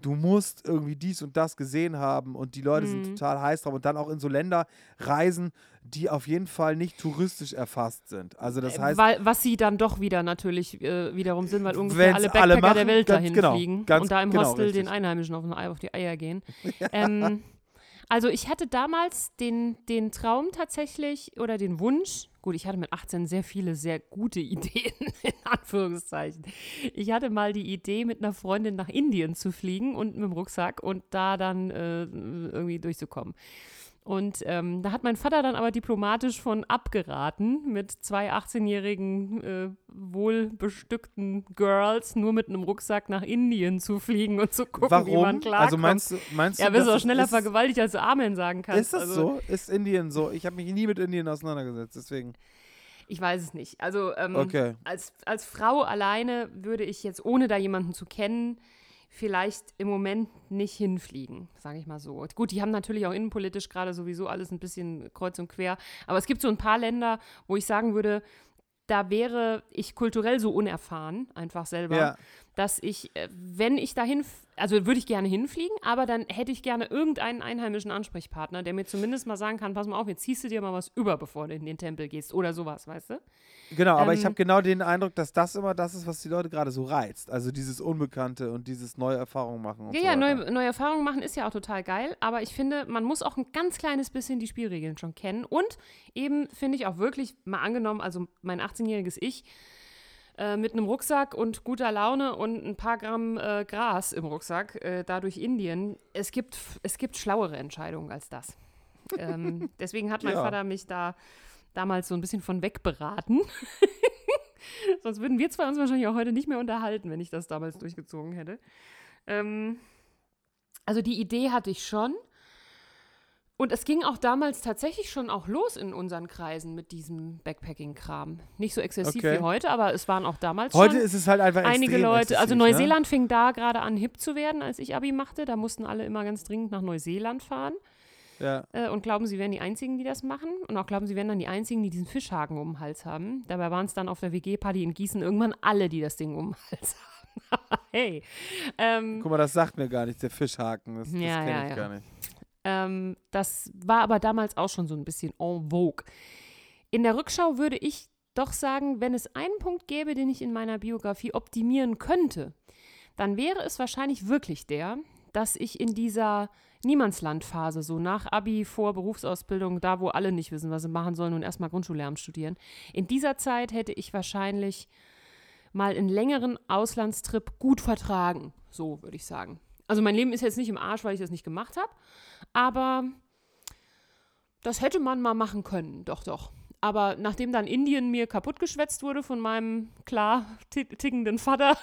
du musst irgendwie dies und das gesehen haben und die Leute sind Mhm. total heiß drauf und dann auch in so Länder reisen, die auf jeden Fall nicht touristisch erfasst sind. Also das Äh, heißt, weil, was sie dann doch wieder natürlich äh, wiederum sind, weil ungefähr alle Backpacker alle machen, der Welt dahin genau, fliegen und da im genau, Hostel richtig. den Einheimischen auf, die Eier gehen. ähm, also ich hatte damals den, den Traum tatsächlich oder den Wunsch, gut, ich hatte mit 18 sehr viele sehr gute Ideen, in Anführungszeichen. Ich hatte mal die Idee, mit einer Freundin nach Indien zu fliegen und mit dem Rucksack und da dann äh, irgendwie durchzukommen. Und ähm, da hat mein Vater dann aber diplomatisch von abgeraten, mit zwei 18-jährigen, äh, wohlbestückten Girls nur mit einem Rucksack nach Indien zu fliegen und zu gucken, wie man warum? klarkommt. Also meinst du, meinst du, ja, wirst du auch schneller ist, vergewaltigt, als du Amen sagen kannst. Ist das also, so? Ist Indien so? Ich habe mich nie mit Indien auseinandergesetzt, deswegen. Ich weiß es nicht. Also ähm, Okay. als, als Frau alleine würde ich jetzt, ohne da jemanden zu kennen, vielleicht im Moment nicht hinfliegen, sage ich mal so. Gut, die haben natürlich auch innenpolitisch gerade sowieso alles ein bisschen kreuz und quer. Aber es gibt so ein paar Länder, wo ich sagen würde, da wäre ich kulturell so unerfahren, einfach selber, Ja. Dass ich, äh, wenn ich dahin, also würde ich gerne hinfliegen, aber dann hätte ich gerne irgendeinen einheimischen Ansprechpartner, der mir zumindest mal sagen kann, pass mal auf, jetzt ziehst du dir mal was über, bevor du in den Tempel gehst oder sowas, weißt du? Genau, aber ich Ähm, habe genau den Eindruck, dass das immer das ist, was die Leute gerade so reizt. Also dieses Unbekannte und dieses neue Erfahrungen machen. Ja, so ja, neue, neue Erfahrungen machen ist ja auch total geil, aber ich finde, man muss auch ein ganz kleines bisschen die Spielregeln schon kennen und eben finde ich auch wirklich, mal angenommen, also mein 18-jähriges Ich äh, mit einem Rucksack und guter Laune und ein paar Gramm äh, Gras im Rucksack, äh, da durch Indien, es gibt, es gibt schlauere Entscheidungen als das. ähm, deswegen hat mein Ja. Vater mich da damals so ein bisschen von wegberaten. Sonst würden wir zwei uns wahrscheinlich auch heute nicht mehr unterhalten, wenn ich das damals durchgezogen hätte. Ähm, also die Idee hatte ich schon. Und es ging auch damals tatsächlich schon auch los in unseren Kreisen mit diesem Backpacking-Kram. Nicht so exzessiv Okay. wie heute, aber es waren auch damals Heute schon ist es halt einfach einige Leute. Also exzessiv, ne? Neuseeland fing da gerade an, hip zu werden, als ich Abi machte. Da mussten alle immer ganz dringend nach Neuseeland fahren. Ja. äh, und glauben, sie wären die Einzigen, die das machen. Und auch glauben, sie wären dann die Einzigen, die diesen Fischhaken um den Hals haben. Dabei waren es dann auf der WG-Party in Gießen irgendwann alle, die das Ding um den Hals haben. hey. Ähm, Guck mal, das sagt mir gar nichts, der Fischhaken. Das, das Ja, kenne ja, ich gar nicht. Ähm, das war aber damals auch schon so ein bisschen en vogue. In der Rückschau würde ich doch sagen, wenn es einen Punkt gäbe, den ich in meiner Biografie optimieren könnte, dann wäre es wahrscheinlich wirklich der, dass ich in dieser Niemandslandphase, so nach Abi, vor Berufsausbildung, da wo alle nicht wissen, was sie machen sollen und erstmal Grundschullehramt studieren, in dieser Zeit hätte ich wahrscheinlich mal einen längeren Auslandstrip gut vertragen, so würde ich sagen. Also mein Leben ist jetzt nicht im Arsch, weil ich das nicht gemacht habe, aber das hätte man mal machen können, doch, doch. Aber nachdem dann Indien mir kaputtgeschwätzt wurde von meinem klar tick- tickenden Vater,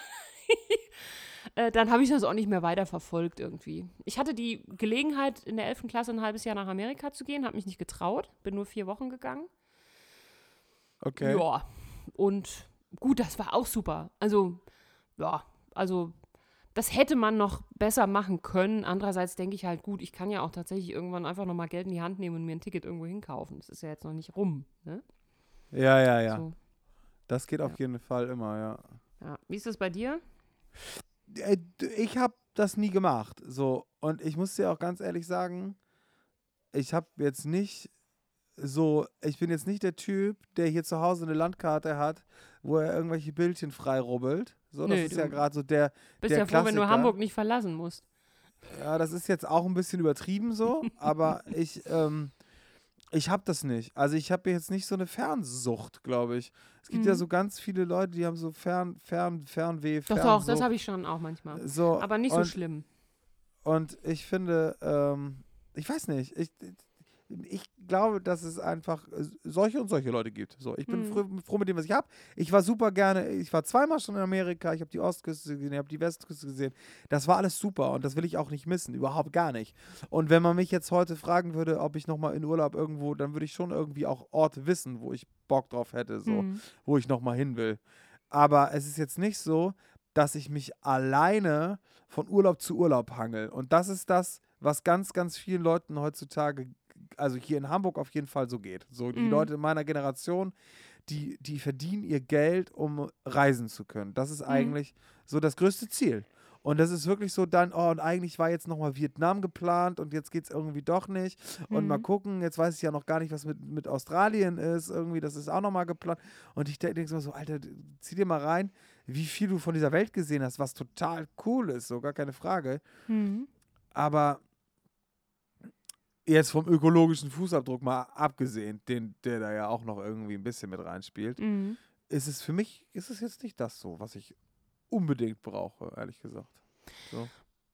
äh, dann habe ich das auch nicht mehr weiter verfolgt irgendwie. Ich hatte die Gelegenheit, in der 11. Klasse ein halbes Jahr nach Amerika zu gehen, habe mich nicht getraut, bin nur vier Wochen gegangen. Okay. Ja, und gut, das war auch super. Also, ja, also das hätte man noch besser machen können. Andererseits denke ich halt, gut, ich kann ja auch tatsächlich irgendwann einfach nochmal Geld in die Hand nehmen und mir ein Ticket irgendwo hinkaufen. Das ist ja jetzt noch nicht rum. Ne? Ja, ja, ja. So, Das geht auf Ja. jeden Fall immer, ja. ja. Wie ist das bei dir? Äh, Ich habe das nie gemacht. So. Und ich muss dir auch ganz ehrlich sagen, ich habe jetzt nicht so, ich bin jetzt nicht der Typ, der hier zu Hause eine Landkarte hat, wo er irgendwelche Bildchen frei rubbelt. So, das Nee, ist ja gerade so der, Bist Der ja froh, wenn du Klassiker. Hamburg nicht verlassen musst. ja, das ist jetzt auch ein bisschen übertrieben so, aber ich, ähm, ich habe das nicht. Also ich habe jetzt nicht so eine Fernsucht, glaube ich. Es gibt ja Mhm. so ganz viele Leute, die haben so Fern, Fern, Fernweh, Doch, doch, Fernsucht. das habe ich schon auch manchmal. so, Aber nicht so und, schlimm. Und ich finde, ähm, ich weiß nicht, ich, ich glaube, dass es einfach äh, solche und solche Leute gibt. So, ich bin Mhm. froh, froh mit dem, was ich habe. Ich war super gerne, ich war zweimal schon in Amerika, ich habe die Ostküste gesehen, ich habe die Westküste gesehen. Das war alles super und das will ich auch nicht missen, überhaupt gar nicht. Und wenn man mich jetzt heute fragen würde, ob ich nochmal in Urlaub irgendwo, dann würde ich schon irgendwie auch Orte wissen, wo ich Bock drauf hätte, so Mhm. wo ich nochmal hin will. Aber es ist jetzt nicht so, dass ich mich alleine von Urlaub zu Urlaub hangel. Und das ist das, was ganz, ganz vielen Leuten heutzutage, also hier in Hamburg auf jeden Fall so geht. So die Mhm. Leute in meiner Generation, die, die verdienen ihr Geld, um reisen zu können. Das ist eigentlich so das größte Ziel. Und das ist wirklich so dann, oh, und eigentlich war jetzt nochmal Vietnam geplant und jetzt geht es irgendwie doch nicht. Und mal Mhm. gucken, jetzt weiß ich ja noch gar nicht, was mit, mit Australien ist. Irgendwie, das ist auch nochmal geplant. Und ich denke so, Alter, zieh dir mal rein, wie viel du von dieser Welt gesehen hast, was total cool ist, so gar keine Frage. Mhm. Aber jetzt vom ökologischen Fußabdruck mal abgesehen, den, der da ja auch noch irgendwie ein bisschen mit reinspielt, Mhm. ist es für mich, ist es jetzt nicht das so, was ich unbedingt brauche, ehrlich gesagt. So.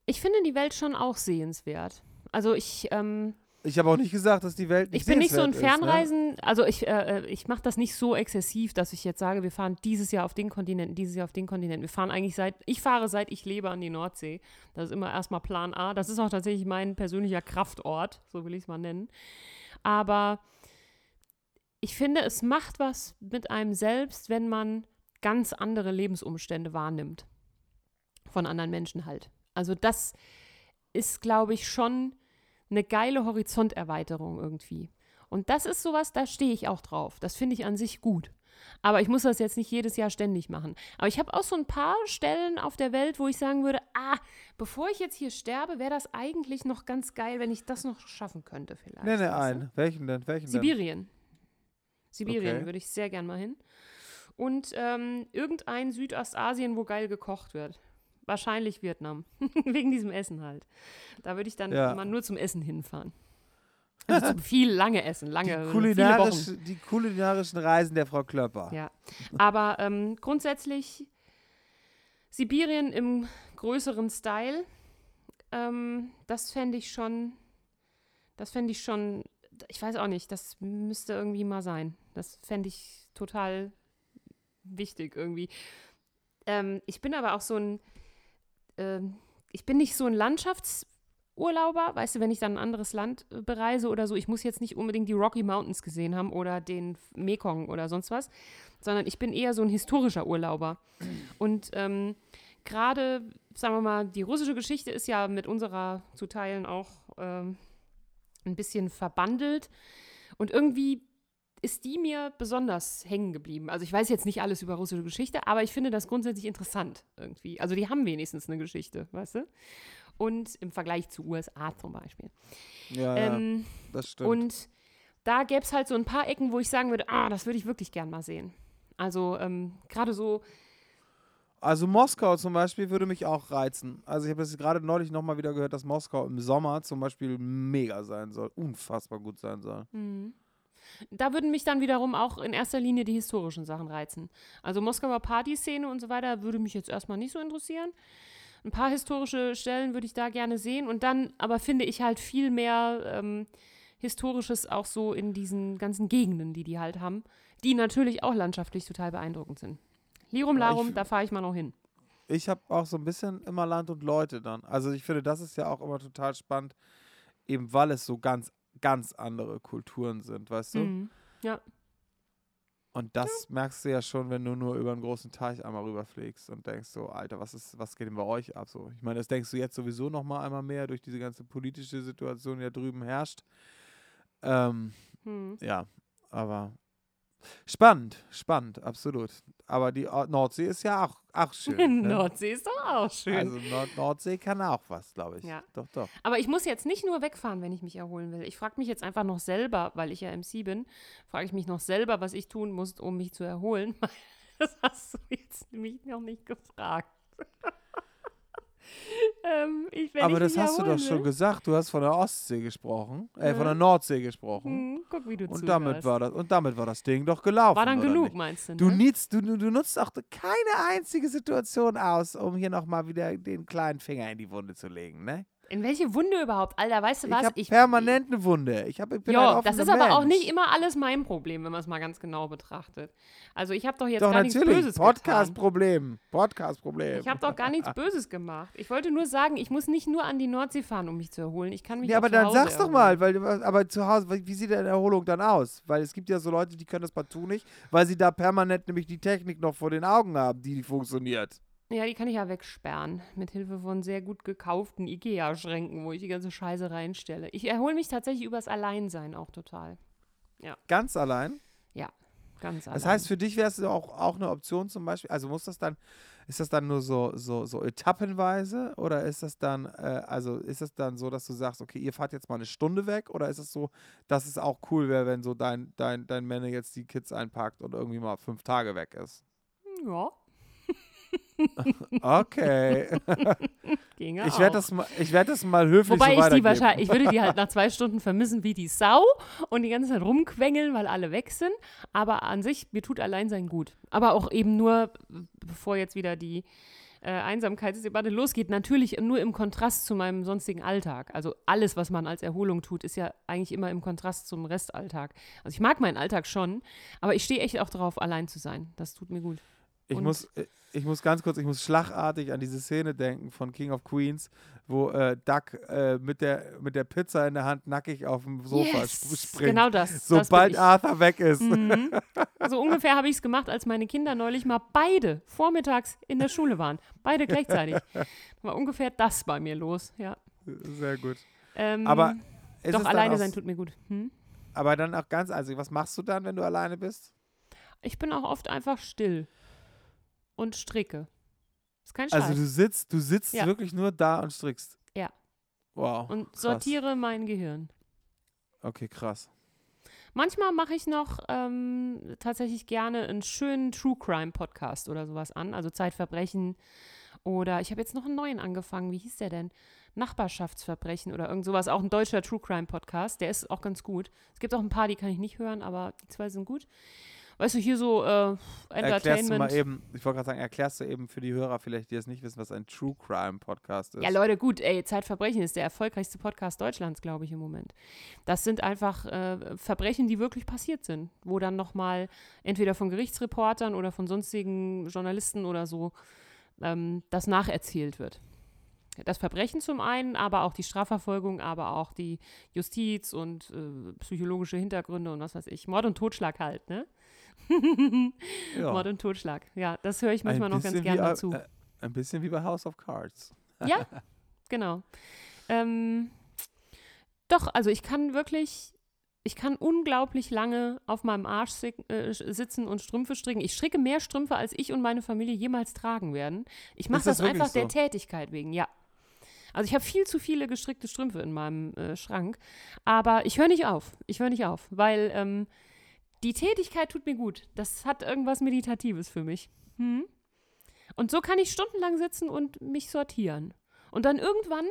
Ich finde die Welt schon auch sehenswert. Also ich, ähm, Ich habe auch nicht gesagt, dass die Welt nicht ich bin nicht so ein sehenswert ist, ne? Fernreisen, also ich, äh, äh, ich mache das nicht so exzessiv, dass ich jetzt sage, wir fahren dieses Jahr auf den Kontinent, dieses Jahr auf den Kontinent. Wir fahren eigentlich seit, ich fahre seit ich lebe an die Nordsee. Das ist immer erstmal Plan A. Das ist auch tatsächlich mein persönlicher Kraftort, so will ich es mal nennen. Aber ich finde, es macht was mit einem selbst, wenn man ganz andere Lebensumstände wahrnimmt. Von anderen Menschen halt. Also das ist, glaube ich, schon eine geile Horizonterweiterung irgendwie. Und das ist sowas, da stehe ich auch drauf. Das finde ich an sich gut. Aber ich muss das jetzt nicht jedes Jahr ständig machen. Aber ich habe auch so ein paar Stellen auf der Welt, wo ich sagen würde, ah, bevor ich jetzt hier sterbe, wäre das eigentlich noch ganz geil, wenn ich das noch schaffen könnte vielleicht. Nenne weißt du? einen. Welchen denn? Welchen denn? Sibirien. Sibirien Okay. würde ich sehr gern mal hin. Und ähm, irgendein Südostasien, wo geil gekocht wird. Wahrscheinlich Vietnam. Wegen diesem Essen halt. Da würde ich dann Ja. immer nur zum Essen hinfahren. Also zum viel lange Essen, lange, Die, viele kulinarisch, Wochen. die kulinarischen Reisen der Frau Klöpper. Ja. Aber ähm, grundsätzlich Sibirien im größeren Style, ähm, das fände ich schon, das fände ich schon, ich weiß auch nicht, das müsste irgendwie mal sein. Das fände ich total wichtig irgendwie. Ähm, ich bin aber auch so ein, ähm, ich bin nicht so ein Landschaftsurlauber, weißt du, wenn ich dann ein anderes Land äh, bereise oder so, ich muss jetzt nicht unbedingt die Rocky Mountains gesehen haben oder den Mekong oder sonst was, sondern ich bin eher so ein historischer Urlauber. Und ähm, gerade, sagen wir mal, die russische Geschichte ist ja mit unserer zu Teilen auch ähm, ein bisschen verbandelt. Und irgendwie ist die mir besonders hängen geblieben. Also ich weiß jetzt nicht alles über russische Geschichte, aber ich finde das grundsätzlich interessant irgendwie. Also die haben wenigstens eine Geschichte, weißt du? Und im Vergleich zu USA zum Beispiel. Ja, Ähm, ja das stimmt. und da gäbe es halt so ein paar Ecken, wo ich sagen würde, ah, das würde ich wirklich gern mal sehen. Also ähm, gerade so, Also Moskau zum Beispiel würde mich auch reizen. Also ich habe jetzt gerade neulich nochmal wieder gehört, dass Moskau im Sommer zum Beispiel mega sein soll. Unfassbar gut sein soll. hm. Da würden mich dann wiederum auch in erster Linie die historischen Sachen reizen. Also Moskauer Partyszene und so weiter würde mich jetzt erstmal nicht so interessieren. Ein paar historische Stellen würde ich da gerne sehen und dann aber finde ich halt viel mehr ähm, Historisches auch so in diesen ganzen Gegenden, die die halt haben, die natürlich auch landschaftlich total beeindruckend sind. Lirum Ja, Larum, f- da fahre ich mal noch hin. Ich habe auch so ein bisschen immer Land und Leute dann. Also ich finde, das ist ja auch immer total spannend, eben weil es so ganz, ganz andere Kulturen sind, weißt du? Mhm. Ja. Und das merkst du ja schon, wenn du nur über einen großen Teich einmal rüberfliegst und denkst so, Alter, was ist, was geht denn bei euch ab? So, ich meine, das denkst du jetzt sowieso noch mal einmal mehr durch diese ganze politische Situation, die da drüben herrscht. Ähm, Hm. ja, aber spannend, spannend, absolut. Aber die Nordsee ist ja auch, auch schön. ne? Nordsee ist doch auch schön. Also Nord Nordsee kann auch was, glaube ich. Ja. Doch, doch. Aber ich muss jetzt nicht nur wegfahren, wenn ich mich erholen will. Ich frage mich jetzt einfach noch selber, weil ich ja MC bin, frage ich mich noch selber, was ich tun muss, um mich zu erholen. Das hast du jetzt nämlich noch nicht gefragt. ähm, ich, Aber das mich hast du doch erholen schon will, gesagt. Du hast von der Ostsee gesprochen, äh, von Ja. der Nordsee gesprochen. Hm, guck, wie du Und damit, war das, und damit war das Ding doch gelaufen. War dann genug, Nicht? meinst du? Du, ne? du, du du nutzt auch keine einzige Situation aus, um hier nochmal wieder den kleinen Finger in die Wunde zu legen, ne? In welche Wunde überhaupt? Alter, weißt du Ich was? habe permanent eine Wunde. Ich, hab, ich bin das ist aber auch Mensch. nicht immer alles mein Problem, wenn man es mal ganz genau betrachtet. Also ich habe doch jetzt Doch, gar nichts natürlich. Böses getan. Podcast-Problem. Podcast-Problem. Ich habe doch gar nichts Böses gemacht. Ich wollte nur sagen, ich muss nicht nur an die Nordsee fahren, um mich zu erholen. Ich kann mich Ja, auch aber dann sag's doch erholen. mal, weil, aber zu Hause, wie wie sieht deine Erholung dann aus? Weil es gibt ja so Leute, die können das partout nicht, weil sie da permanent nämlich die Technik noch vor den Augen haben, die funktioniert. Ja, die kann ich ja wegsperren. Mit Hilfe von sehr gut gekauften Ikea-Schränken, wo ich die ganze Scheiße reinstelle. Ich erhole mich tatsächlich übers Alleinsein auch total. Ganz allein. Ganz Das allein. heißt, für dich wäre es auch, auch eine Option zum Beispiel, also muss das dann, ist das dann nur so, so, so etappenweise oder ist das dann, äh, also ist es dann so, dass du sagst, okay, ihr fahrt jetzt mal eine Stunde weg oder ist es so, dass es auch cool wäre, wenn so dein, dein, dein Männer jetzt die Kids einpackt und irgendwie mal fünf Tage weg ist? ja, Okay. ginge ich werde das, mal- ich werd das mal höflich Wobei so ich die wahrscheinlich, ich würde die halt nach zwei Stunden vermissen wie die Sau und die ganze Zeit rumquengeln, weil alle weg sind. Aber an sich, mir tut Alleinsein gut. Aber auch eben nur, bevor jetzt wieder die äh, Einsamkeitsdebatte losgeht, natürlich nur im Kontrast zu meinem sonstigen Alltag. Also alles, was man als Erholung tut, ist ja eigentlich immer im Kontrast zum Restalltag. Also ich mag meinen Alltag schon, aber ich stehe echt auch darauf, allein zu sein. Das tut mir gut. Ich Und- muss, äh, ich muss ganz kurz, ich muss schlagartig an diese Szene denken von King of Queens, wo äh, Duck äh, mit, der, mit der Pizza in der Hand nackig auf dem Sofa Yes, sp springt. Genau das. sobald. Arthur weg ist. Mhm. So ungefähr habe ich es gemacht, als meine Kinder neulich mal beide vormittags in der Schule waren. Beide gleichzeitig. War ungefähr das bei mir los, ja. Sehr gut. Ähm, Aber doch alleine sein tut mir gut. Hm? Aber dann auch ganz, also was machst du dann, wenn du alleine bist? Ich bin auch oft einfach still und stricke. Ist kein Scheiß. Also du sitzt, du sitzt Ja. wirklich nur da und strickst. Ja. Wow. und krass. sortiere mein Gehirn. Okay, krass. Manchmal mache ich noch ähm, tatsächlich gerne einen schönen True Crime Podcast oder sowas an, also Zeitverbrechen. Oder ich habe jetzt noch einen neuen angefangen. Wie hieß der denn? Nachbarschaftsverbrechen oder irgend sowas. Auch ein deutscher True Crime Podcast. Der ist auch ganz gut. Es gibt auch ein paar, die kann ich nicht hören, aber die zwei sind gut. Weißt du, hier so äh, Erklärst du mal Entertainment. eben, ich wollte gerade sagen, erklärst du eben für die Hörer vielleicht, die es nicht wissen, was ein True Crime Podcast ist. Ja, Leute, gut, ey, Zeitverbrechen ist der erfolgreichste Podcast Deutschlands, glaube ich, im Moment. Das sind einfach äh, Verbrechen, die wirklich passiert sind, wo dann nochmal entweder von Gerichtsreportern oder von sonstigen Journalisten oder so ähm, das nacherzählt wird. Das Verbrechen zum einen, aber auch die Strafverfolgung, aber auch die Justiz und äh, psychologische Hintergründe und was weiß ich. Mord und Totschlag halt, ne? Ja. Mord und Totschlag. Ja, das höre ich manchmal noch ganz bisschen gern wie, dazu. Äh, ein bisschen wie bei House of Cards. Ja, genau. Ähm, Doch, also ich kann wirklich, ich kann unglaublich lange auf meinem Arsch äh, sitzen und Strümpfe stricken. Ich stricke mehr Strümpfe, als ich und meine Familie jemals tragen werden. Ich mache das das, einfach wirklich der so? Tätigkeit wegen, ja. Also ich habe viel zu viele gestrickte Strümpfe in meinem äh, Schrank, aber ich höre nicht auf. Ich höre nicht auf, weil ähm, die Tätigkeit tut mir gut. Das hat irgendwas Meditatives für mich. Hm? Und so kann ich stundenlang sitzen und mich sortieren. Und dann irgendwann,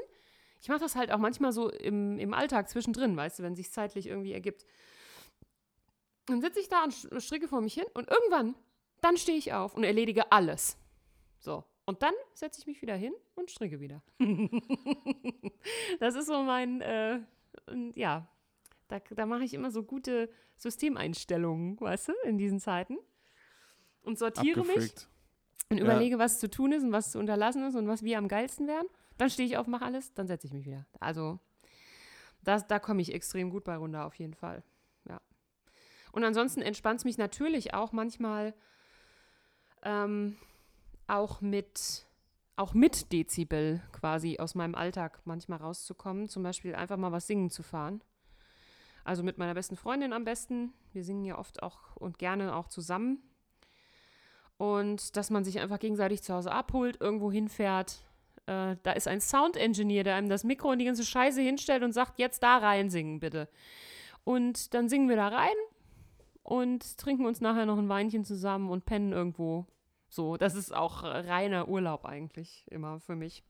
ich mache das halt auch manchmal so im, im Alltag zwischendrin, weißt du, wenn sich zeitlich irgendwie ergibt. Dann sitze ich da und stricke vor mich hin und irgendwann, dann stehe ich auf und erledige alles. So. Und dann setze ich mich wieder hin und stricke wieder. das ist so mein, äh, ja, da, da mache ich immer so gute Systemeinstellungen, weißt du, in diesen Zeiten. Und sortiere mich Abgefickt. und Ja. überlege, was zu tun ist und was zu unterlassen ist und was wir am geilsten wären. Dann stehe ich auf, mache alles, dann setze ich mich wieder. Also, das, da komme ich extrem gut bei runter, auf jeden Fall. Ja. Und ansonsten entspannt es mich natürlich auch manchmal ähm, auch mit auch mit Dezibel quasi aus meinem Alltag manchmal rauszukommen. Zum Beispiel einfach mal was singen zu fahren. Also mit meiner besten Freundin am besten. Wir singen ja oft auch und gerne auch zusammen. Und dass man sich einfach gegenseitig zu Hause abholt, irgendwo hinfährt. Äh, da ist ein Sound-Engineer, der einem das Mikro und die ganze Scheiße hinstellt und sagt, jetzt da rein singen, bitte. Und dann singen wir da rein und trinken uns nachher noch ein Weinchen zusammen und pennen irgendwo. So, das ist auch äh, reiner Urlaub eigentlich immer für mich.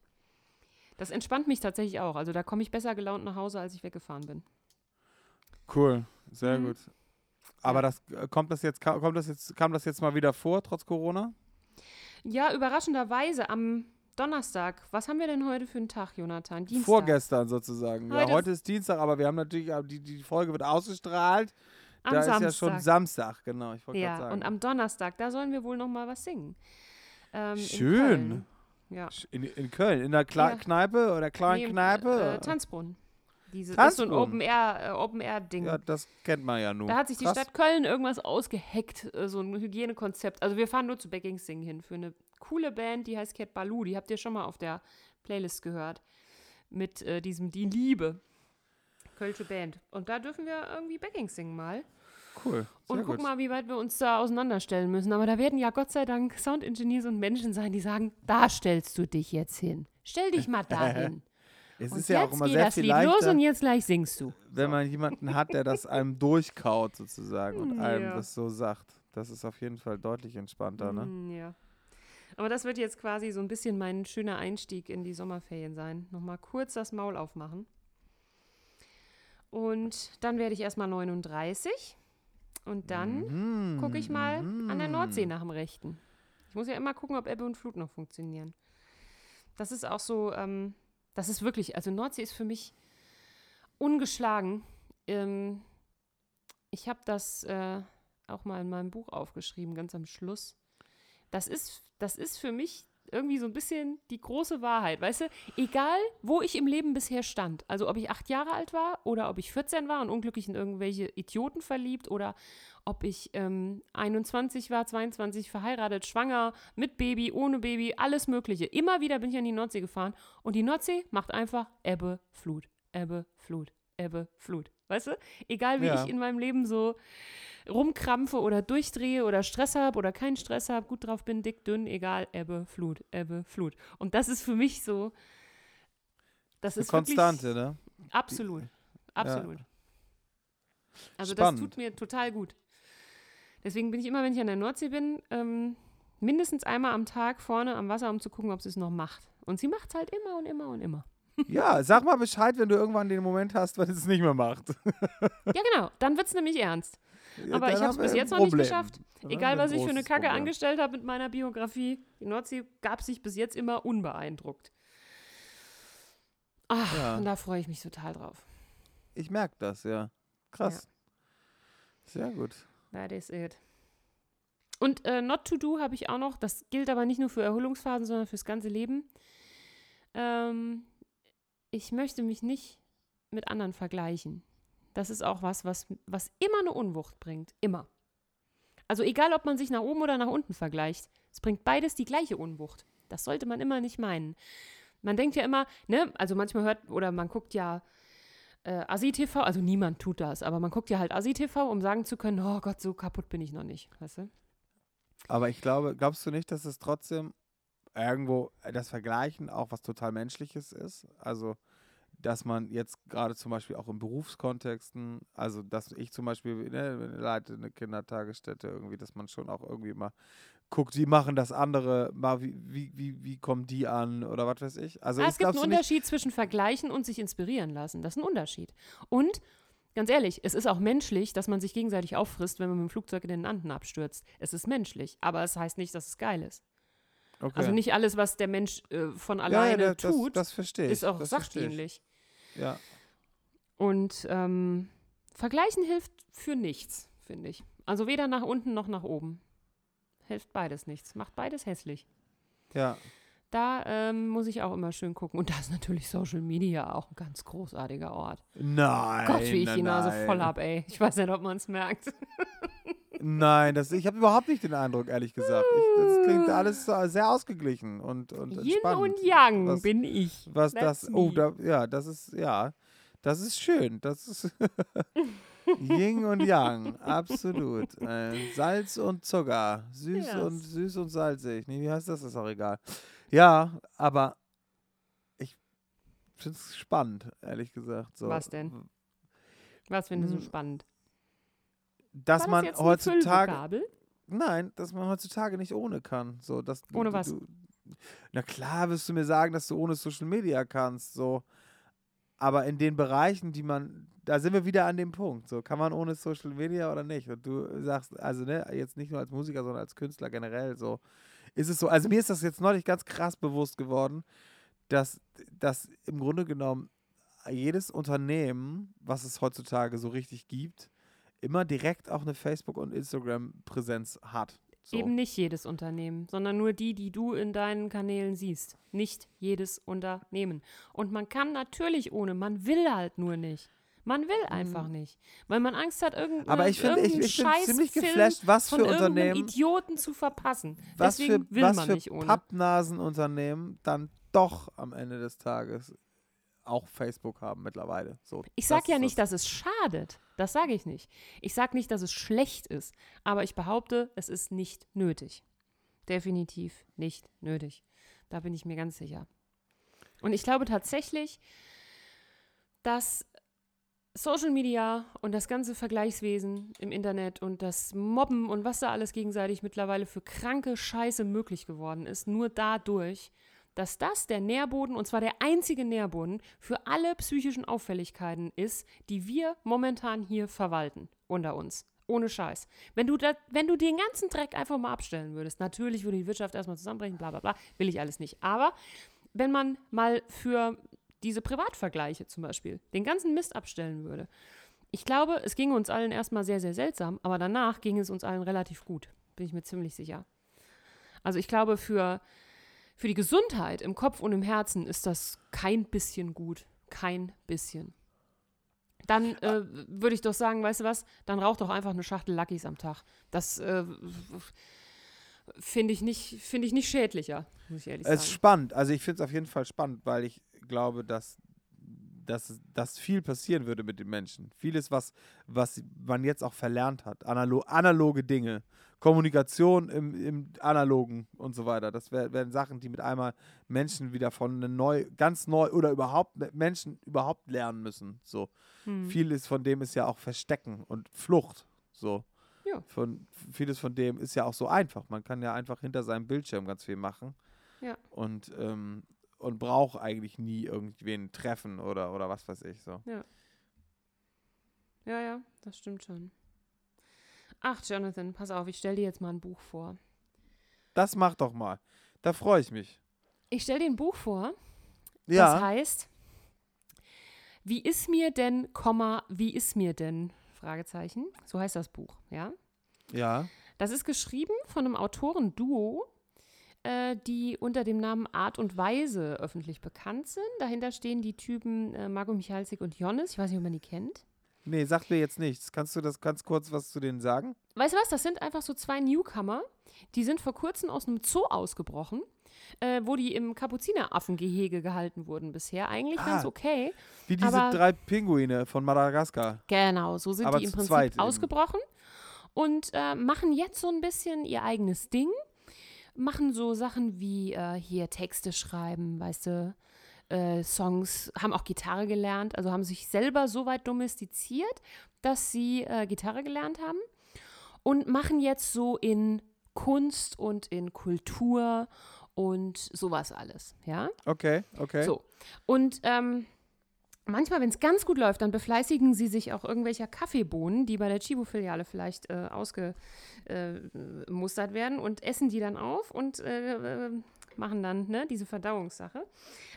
Das entspannt mich tatsächlich auch. Also da komme ich besser gelaunt nach Hause, als ich weggefahren bin. Cool, sehr Mhm. gut. Aber das äh, kommt das jetzt kommt das jetzt kam das jetzt mal wieder vor trotz Corona? Ja, überraschenderweise am Donnerstag. Was haben wir denn heute für einen Tag, Jonathan? Dienstag. Vorgestern sozusagen. Heute ja, ist- heute ist Dienstag, aber wir haben natürlich äh, die die Folge wird ausgestrahlt. Am da Samstag. ist ja schon Samstag, genau. Ich Ja, sagen. und am Donnerstag, da sollen wir wohl noch mal was singen. Ähm, in Schön. Köln. Ja. in, in Köln, in der Kle Ja. Kneipe oder kleinen Nee, Kneipe? Äh, Tanzbrunnen. Diese, das ist so ein? Open-Air-Ding. Äh, Open ja, das kennt man ja nun. Da hat sich die Krass. Stadt Köln irgendwas ausgeheckt, äh, so ein Hygienekonzept. Also wir fahren nur zu Backing Sing hin für eine coole Band, die heißt Cat Baloo. Die habt ihr schon mal auf der Playlist gehört. Mit äh, diesem Die Liebe. Kölsche Band. Und da dürfen wir irgendwie Backing singen mal. Cool. Und Sehr guck gut. mal, wie weit wir uns da auseinanderstellen müssen. Aber da werden ja Gott sei Dank Sound-Engineers und Menschen sein, die sagen, da stellst du dich jetzt hin. Stell dich mal dahin. Es und ist ja auch immer sehr das viel Lied los leichter, und jetzt gleich singst du. wenn man jemanden hat, der das einem durchkaut sozusagen und einem Ja. das so sagt. Das ist auf jeden Fall deutlich entspannter, ne? Mm, Ja. Aber das wird jetzt quasi so ein bisschen mein schöner Einstieg in die Sommerferien sein. Nochmal kurz das Maul aufmachen. Und dann werde ich erstmal 39. Und dann Mhm, gucke ich mal an der mhm. Nordsee nach dem Rechten. Ich muss ja immer gucken, ob Ebbe und Flut noch funktionieren. Das ist auch so, ähm, das ist wirklich, also Nordsee ist für mich ungeschlagen. Ähm, ich habe das äh, auch mal in meinem Buch aufgeschrieben, ganz am Schluss. Das ist, das ist für mich irgendwie so ein bisschen die große Wahrheit. Weißt du, egal wo ich im Leben bisher stand, also ob ich acht Jahre alt war oder ob ich 14 war und unglücklich in irgendwelche Idioten verliebt oder ob ich ähm, 21 war, 22, verheiratet, schwanger, mit Baby, ohne Baby, alles Mögliche. Immer wieder bin ich an die Nordsee gefahren und die Nordsee macht einfach Ebbe, Flut, Ebbe, Flut, Ebbe, Flut. Weißt du? Egal wie Ja. ich in meinem Leben so rumkrampfe oder durchdrehe oder Stress habe oder keinen Stress habe, gut drauf bin, dick, dünn, egal, Ebbe, Flut, Ebbe, Flut. Und das ist für mich so, das Eine ist Konstante, wirklich, ne? Absolut, absolut. Also Spannend. das tut mir total gut. Deswegen bin ich immer, wenn ich an der Nordsee bin, ähm, mindestens einmal am Tag vorne am Wasser, um zu gucken, ob sie es noch macht. Und sie macht es halt immer und immer und immer. Ja, sag mal Bescheid, wenn du irgendwann den Moment hast, wenn es nicht mehr macht. Ja, genau, dann wird es nämlich ernst. Ja, Aber ich habe es bis jetzt noch nicht Problem. geschafft. Dann Egal, was ich für eine Kacke Problem. angestellt habe mit meiner Biografie, die Nordsee gab sich bis jetzt immer unbeeindruckt. Ach, Ja. und da freue ich mich total drauf. Ich merke das, ja. Krass. Sehr gut. That is it. Und äh, Not to Do habe ich auch noch. Das gilt aber nicht nur für Erholungsphasen, sondern fürs ganze Leben. Ähm, ich möchte mich nicht mit anderen vergleichen. Das ist auch was, was, was immer eine Unwucht bringt. Immer. Also egal, ob man sich nach oben oder nach unten vergleicht, es bringt beides die gleiche Unwucht. Das sollte man immer nicht meinen. Man denkt ja immer, ne, also manchmal hört oder man guckt ja äh, Asi-TV, also niemand tut das, aber man guckt ja halt Asi-TV, um sagen zu können, oh Gott, so kaputt bin ich noch nicht, weißt du? Aber ich glaube, glaubst du nicht, dass es trotzdem irgendwo äh, das Vergleichen auch was total Menschliches ist? Also, dass man jetzt gerade zum Beispiel auch in Berufskontexten, also dass ich zum Beispiel ne, leite eine Kindertagesstätte irgendwie, dass man schon auch irgendwie mal guckt, wie machen das andere, mal wie, wie, wie, wie kommen die an oder was weiß ich. Also Ah, es gibt einen Unterschied zwischen vergleichen und sich inspirieren lassen. Das ist ein Unterschied. Und ganz ehrlich, es ist auch menschlich, dass man sich gegenseitig auffrisst, wenn man mit dem Flugzeug in den Anden abstürzt. Es ist menschlich, aber es heißt nicht, dass es geil ist. okay. Also nicht alles, was der Mensch äh, von ja, alleine ja, das, tut, das ich. ist auch das sachdienlich. Ja. Und ähm, vergleichen hilft für nichts, finde ich. Also weder nach unten noch nach oben. Hilft beides nichts. Macht beides hässlich. Ja. Da ähm, muss ich auch immer schön gucken. Und da ist natürlich Social Media auch ein ganz großartiger Ort. Nein. Gott, wie ich nein, die Nase nein. voll hab, ey. Ich weiß nicht, ob man es merkt. Nein, das, ich habe überhaupt nicht den Eindruck, ehrlich gesagt. Ich, das klingt alles so sehr ausgeglichen und, und Yin entspannt. und Yang was, bin ich. Was That's das, oh, da, ja, das ist, ja, das ist schön. Das ist Yin und Yang, absolut. Äh, Salz und Zucker, süß Yes. und süß und salzig. Nee, wie heißt das? Ist auch egal. Ja, aber ich finde es spannend, ehrlich gesagt. So. Was denn? Was findest du Hm, spannend? Dass das man heutzutage? Nein, dass man heutzutage nicht ohne kann. So, dass Ohne du- was? Du, na klar wirst du mir sagen, dass du ohne Social Media kannst, so. Aber in den Bereichen, die man, da sind wir wieder an dem Punkt. So, kann man ohne Social Media oder nicht? Und du sagst, also ne, jetzt nicht nur als Musiker, sondern als Künstler generell so. Ist es so, also mir ist das jetzt neulich ganz krass bewusst geworden, dass, dass im Grunde genommen jedes Unternehmen, was es heutzutage so richtig gibt, immer direkt auch eine Facebook- und Instagram-Präsenz hat. So. Eben nicht jedes Unternehmen, sondern nur die, die du in deinen Kanälen siehst. Nicht jedes Unternehmen. Und man kann natürlich ohne, man will halt nur nicht. Man will einfach nicht, weil man Angst hat, irgendeinen Mhm. Aber ich finde ich, ich find ziemlich geflasht, was für Unternehmen, Idioten zu verpassen. was Deswegen für, will was man für nicht ohne. Pappnasenunternehmen dann doch am Ende des Tages auch Facebook haben mittlerweile. So, Ich sage das ja nicht, dass es schadet. Das sage ich nicht. Ich sage nicht, dass es schlecht ist. Aber ich behaupte, es ist nicht nötig. Definitiv nicht nötig. Da bin ich mir ganz sicher. Und ich glaube tatsächlich, dass Social Media und das ganze Vergleichswesen im Internet und das Mobben und was da alles gegenseitig mittlerweile für kranke Scheiße möglich geworden ist, nur dadurch, dass das der Nährboden, und zwar der einzige Nährboden für alle psychischen Auffälligkeiten ist, die wir momentan hier verwalten unter uns. Ohne Scheiß. Wenn du, da, wenn du den ganzen Dreck einfach mal abstellen würdest, natürlich würde die Wirtschaft erstmal zusammenbrechen, bla bla bla, will ich alles nicht. Aber wenn man mal für diese Privatvergleiche zum Beispiel den ganzen Mist abstellen würde, ich glaube, es ging uns allen erstmal sehr, sehr seltsam, aber danach ging es uns allen relativ gut. Bin ich mir ziemlich sicher. Also ich glaube, für, für die Gesundheit im Kopf und im Herzen ist das kein bisschen gut. Kein bisschen. Dann äh, würde ich doch sagen, weißt du was, dann rauch doch einfach eine Schachtel Luckys am Tag. Das äh, finde ich, nicht- finde ich nicht schädlicher, muss ich ehrlich Es ist sagen. spannend. Also ich finde es auf jeden Fall spannend, weil ich glaube, dass, dass, dass viel passieren würde mit den Menschen. Vieles, was, was man jetzt auch verlernt hat. Analo analoge Dinge. Kommunikation im, im Analogen und so weiter. Das wär, wären Sachen, die mit einmal Menschen wieder von ne neu, ganz neu oder überhaupt Menschen überhaupt lernen müssen. So. Hm. Vieles von dem ist ja auch Verstecken und Flucht. So. Ja. Von, vieles von dem ist ja auch so einfach. Man kann ja einfach hinter seinem Bildschirm ganz viel machen. Ja. Und, ähm, und braucht eigentlich nie irgendwen treffen oder, oder was weiß ich. So. Ja, ja, das stimmt schon. Ach, Jonathan, pass auf, ich stell dir jetzt mal ein Buch vor. Das mach doch mal. Da freue ich mich. Ich stell dir ein Buch vor, das Ja. heißt, wie ist mir denn, Komma, wie ist mir denn? Fragezeichen. So heißt das Buch, ja. Ja. Das ist geschrieben von einem Autorenduo, äh, die unter dem Namen Art und Weise öffentlich bekannt sind. Dahinter stehen die Typen äh, Marco Michalsik und Jonas. Ich weiß nicht, ob man die kennt. Nee, sag mir jetzt nichts. Kannst du das ganz kurz was zu denen sagen? Weißt du was? Das sind einfach so zwei Newcomer. Die sind vor kurzem aus einem Zoo ausgebrochen. äh, wo die im Kapuzineraffengehege gehalten wurden bisher. Eigentlich ganz Ah. okay. Wie diese drei Pinguine von Madagaskar. Genau, so sind Aber die im Prinzip eben. ausgebrochen und äh, machen jetzt so ein bisschen ihr eigenes Ding. Machen so Sachen wie äh, hier Texte schreiben, weißt du, äh, Songs, haben auch Gitarre gelernt, also haben sich selber so weit domestiziert, dass sie äh, Gitarre gelernt haben und machen jetzt so in Kunst und in Kultur und sowas alles, ja. Okay, okay. So. Und ähm, manchmal, wenn es ganz gut läuft, dann befleißigen sie sich auch irgendwelcher Kaffeebohnen, die bei der Chibo-Filiale vielleicht äh, ausgemustert werden und essen die dann auf und äh, äh, machen dann ne, diese Verdauungssache.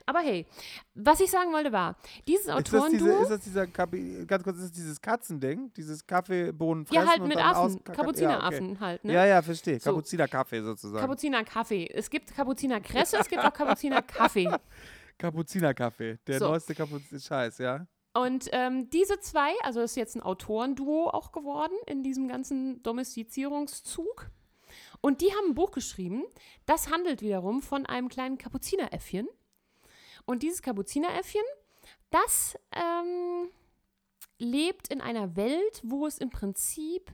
Aber hey, was ich sagen wollte war, dieses Ist das, diese, ist das dieser Kapi ganz kurz, ist das dieses Katzending? Dieses Kaffeebohnen fressen ja halt mit Affen, Kapuzineraffen halt, ne? Ja, ja, verstehe. So. Kapuziner-Kaffee sozusagen. Kapuziner-Kaffee. Es gibt Kapuziner-Kresse, es gibt auch Kapuziner-Kaffee. Kapuziner-Kaffee. Der So. neueste Kapuziner-Scheiß, ja? Und ähm, diese zwei, also ist jetzt ein Autorenduo auch geworden in diesem ganzen Domestizierungszug. Und die haben ein Buch geschrieben, das handelt wiederum von einem kleinen Kapuzineräffchen. Und dieses Kapuzineräffchen, das ähm, lebt in einer Welt, wo es im Prinzip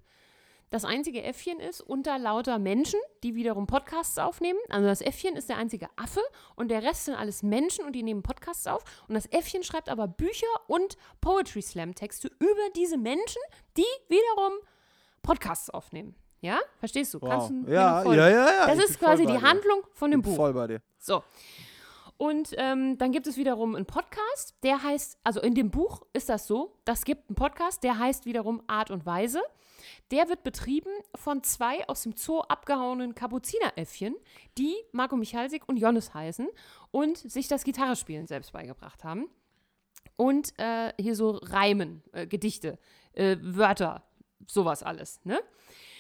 das einzige Äffchen ist unter lauter Menschen, die wiederum Podcasts aufnehmen. Also das Äffchen ist der einzige Affe und der Rest sind alles Menschen und die nehmen Podcasts auf. Und das Äffchen schreibt aber Bücher und Poetry Slam Texte über diese Menschen, die wiederum Podcasts aufnehmen. Ja? Verstehst du? Wow. Du ja, ja, ja, ja. Das ich ist quasi die dir. Handlung von dem Bin Buch. Voll bei dir. So. Und ähm, dann gibt es wiederum einen Podcast, der heißt, also in dem Buch ist das so, das gibt einen Podcast, der heißt wiederum Art und Weise. Der wird betrieben von zwei aus dem Zoo abgehauenen Kapuzineräffchen, die Marco Michalsik und Jonas heißen und sich das Gitarrespielen selbst beigebracht haben. Und äh, hier so Reimen, äh, Gedichte, äh, Wörter, sowas alles, ne?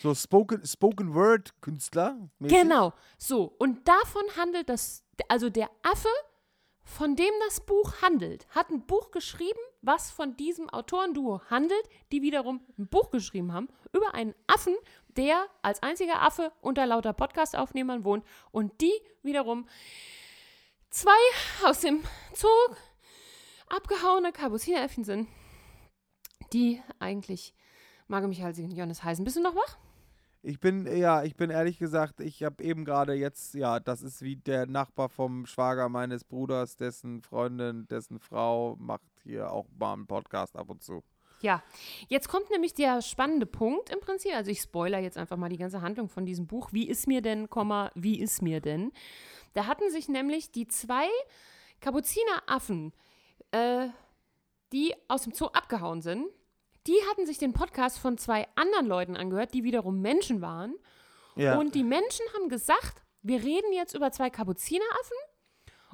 So Spoken, Spoken Word Künstler. mäßig? Genau, so. Und davon handelt das, also der Affe, von dem das Buch handelt, hat ein Buch geschrieben, was von diesem Autorenduo handelt, die wiederum ein Buch geschrieben haben über einen Affen, der als einziger Affe unter lauter Podcast-Aufnehmern wohnt und die wiederum zwei aus dem Zoo abgehauene Kapuzineräffchen sind, die eigentlich Margot Michalsik und Jonas heißen. Bist du noch wach? Ich bin, ja, ich bin ehrlich gesagt, ich habe eben gerade jetzt, ja, das ist wie der Nachbar vom Schwager meines Bruders, dessen Freundin, dessen Frau macht hier auch mal einen Podcast ab und zu. Ja, jetzt kommt nämlich der spannende Punkt im Prinzip. Also ich spoiler jetzt einfach mal die ganze Handlung von diesem Buch. Wie ist mir denn, Komma, wie ist mir denn? Da hatten sich nämlich die zwei Kapuzineraffen, äh, die aus dem Zoo abgehauen sind, die hatten sich den Podcast von zwei anderen Leuten angehört, die wiederum Menschen waren. Ja. Und die Menschen haben gesagt, wir reden jetzt über zwei Kapuzineraffen.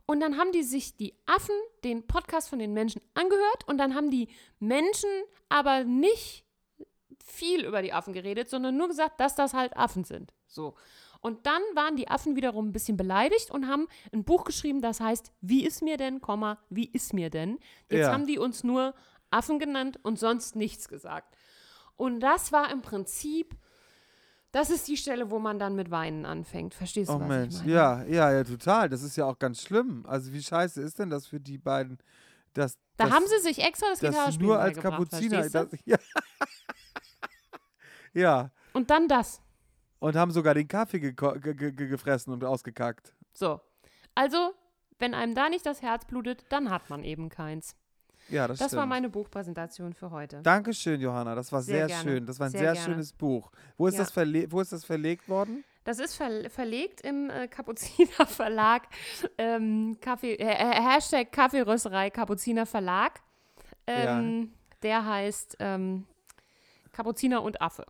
Und dann haben die sich die Affen den Podcast von den Menschen angehört und dann haben die Menschen aber nicht viel über die Affen geredet, sondern nur gesagt, dass das halt Affen sind. So. Und dann waren die Affen wiederum ein bisschen beleidigt und haben ein Buch geschrieben, das heißt, wie ist mir denn, Komma, wie ist mir denn? Jetzt Ja. haben die uns nur Affen genannt und sonst nichts gesagt. Und das war im Prinzip, das ist die Stelle, wo man dann mit Weinen anfängt. Verstehst du, Oh was Mensch, ich meine? ja, ja, ja, total. Das ist ja auch ganz schlimm. Also wie scheiße ist denn das für die beiden, dass Da dass, haben sie sich extra das dass sie Gitarrespielen nur als Kapuziner, das, ja. ja, Und dann das. und haben sogar den Kaffee ge ge ge gefressen und ausgekackt. So. Also, wenn einem da nicht das Herz blutet, dann hat man eben keins. Ja, das, Das stimmt. war meine Buchpräsentation für heute. Dankeschön, Johanna. Das war Sehr sehr, schön. Das war ein Sehr sehr, schönes Buch. Wo ist, Ja. das verle wo ist das verlegt worden? Das ist ver verlegt im äh, Kapuziner Verlag. Ähm, Kaffee, äh, äh, Hashtag Kaffeerösterei Kapuziner Verlag. Ähm, Der heißt ähm, Kapuziner und Affe.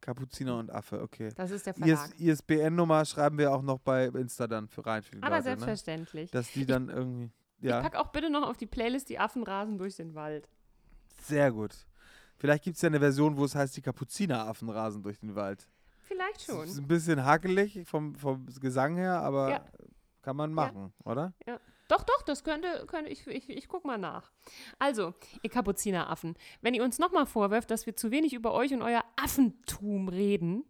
Kapuziner und Affe, okay. Das ist der Verlag. IS ISBN-Nummer schreiben wir auch noch bei Insta dann für rein für die Aber Leute, ne? selbstverständlich. Dass die dann irgendwie. Ich Ja, pack auch bitte noch auf die Playlist die Affen rasen durch den Wald. sehr gut. Vielleicht gibt es ja eine Version, wo es heißt, die Kapuzineraffen rasen durch den Wald. Vielleicht Das schon. ist ein bisschen hakelig vom, vom Gesang her, aber Ja. kann man machen, oder? Doch, doch, das könnte, könnte ich, ich, ich guck mal nach. Also, ihr Kapuzineraffen, wenn ihr uns nochmal vorwirft, dass wir zu wenig über euch und euer Affentum reden,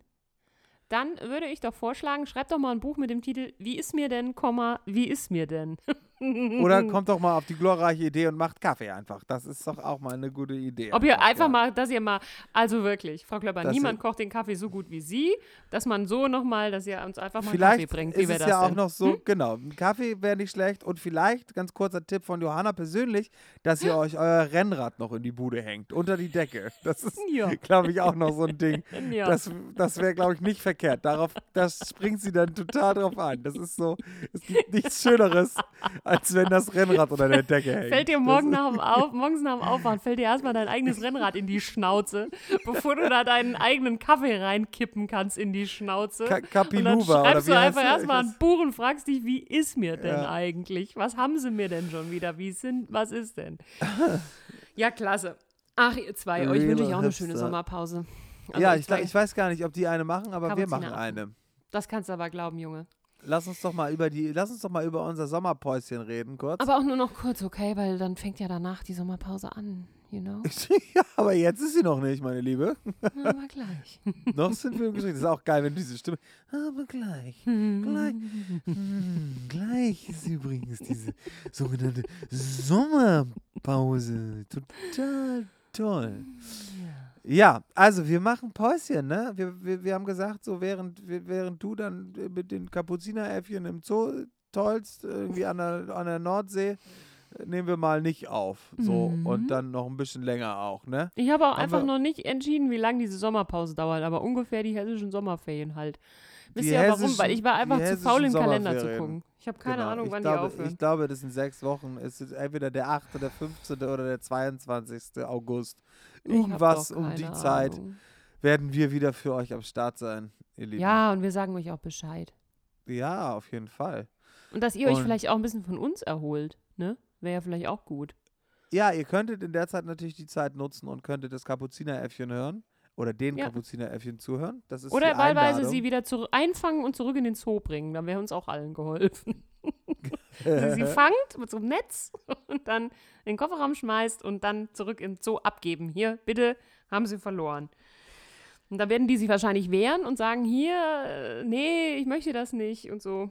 dann würde ich doch vorschlagen, schreib doch mal ein Buch mit dem Titel Wie ist mir denn, Komma, wie ist mir denn? Oder kommt doch mal auf die glorreiche Idee und macht Kaffee einfach. Das ist doch auch mal eine gute Idee. Ob ihr einfach ja. mal, dass ihr mal, also wirklich, Frau Klöpper, Dass niemand kocht den Kaffee so gut wie Sie, dass man so nochmal, dass ihr uns einfach mal Vielleicht Kaffee bringt. Wie ist wäre es das ja auch denn? noch so, genau, ein Kaffee wäre nicht schlecht und vielleicht, ganz kurzer Tipp von Johanna persönlich, dass ihr euch euer Rennrad noch in die Bude hängt, unter die Decke. Das ist, Ja. glaube ich, auch noch so ein Ding. Ja. Das, das wäre, glaube ich, nicht verkehrt. Darauf, das springt sie dann total drauf an. Das ist so, es gibt nichts Schöneres, als wenn das Rennrad unter der Decke hängt. Fällt dir morgen nach dem Auf, morgens nach dem Aufwachen, fällt dir erstmal dein eigenes Rennrad in die Schnauze, bevor du da deinen eigenen Kaffee reinkippen kannst in die Schnauze. Ka und dann schreibst du einfach erstmal ein Buch und fragst dich, wie ist mir denn Ja. eigentlich? Was haben sie mir denn schon wieder? Wie sind, was ist denn? ja, klasse. Ach, ihr zwei, euch wünsche ich auch eine schöne. Sommerpause. Also ja, ich, ich weiß gar nicht, ob die eine machen, aber wir machen Kapuziner. eine. Das kannst du aber glauben, Junge. Lass uns doch mal über die, lass uns doch mal über unser Sommerpäuschen reden, kurz. Aber auch nur noch kurz, okay? Weil dann fängt ja danach die Sommerpause an, you know? ja, aber jetzt ist sie noch nicht, meine Liebe. Aber gleich. noch sind wir im Gespräch. Das ist auch geil, wenn diese Stimme. Aber gleich. Gleich. Hm, gleich ist übrigens diese sogenannte Sommerpause. Total toll. Ja, also wir machen Päuschen, ne? Wir, wir, wir haben gesagt, so während, wir- während du dann äh, mit den Kapuzineräffchen im Zoo tollst, irgendwie an der, an der Nordsee, äh, nehmen wir mal nicht auf. So, Mhm. und dann noch ein bisschen länger auch, ne? Ich habe auch Haben einfach noch nicht entschieden, wie lange diese Sommerpause dauert, aber ungefähr die hessischen Sommerferien halt. Wisst ihr warum? Weil ich war einfach zu faul, im Kalender zu gucken. Ich habe keine Genau. Ahnung, ich wann glaube, die aufhören. Ich glaube, das sind sechs Wochen. Es ist entweder der 8., der 15. oder der 22. August. Ich Irgendwas um die Zeit Ahnung. werden wir wieder für euch am Start sein, ihr Lieben. Ja, und wir sagen euch auch Bescheid. Ja, auf jeden Fall. Und dass ihr euch Und- vielleicht auch ein bisschen von uns erholt, ne? Wäre ja vielleicht auch gut. Ja, ihr könntet in der Zeit natürlich die Zeit nutzen und könntet das Kapuzineräffchen hören. Oder den Ja. Kapuzineräffchen zuhören. Das ist Oder wahlweise sie wieder zurück einfangen und zurück in den Zoo bringen. Dann wäre uns auch allen geholfen. sie, sie fangt mit so einem Netz und dann in den Kofferraum schmeißt und dann zurück im Zoo abgeben. Hier, bitte, haben sie verloren. Und da werden die sich wahrscheinlich wehren und sagen, hier, äh, nee, ich möchte das nicht und so.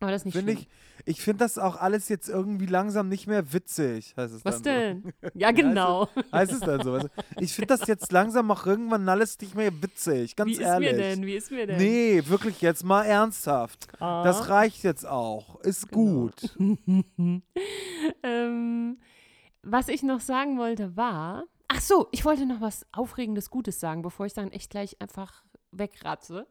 Aber das ist nicht Finde schlimm. ich, ich finde das auch alles jetzt irgendwie langsam nicht mehr witzig, heißt es Was dann denn? Ja, genau. So. Heißt es dann so? weißt du? Ich finde das jetzt langsam auch irgendwann alles nicht mehr witzig, ganz Wie ist ehrlich. mir denn? Wie ist mir denn? Nee, wirklich jetzt mal ernsthaft. Ah. Das reicht jetzt auch. Ist Genau. gut. ähm, was ich noch sagen wollte war. Ach so, ich wollte noch was Aufregendes Gutes sagen, bevor ich dann echt gleich einfach wegratze.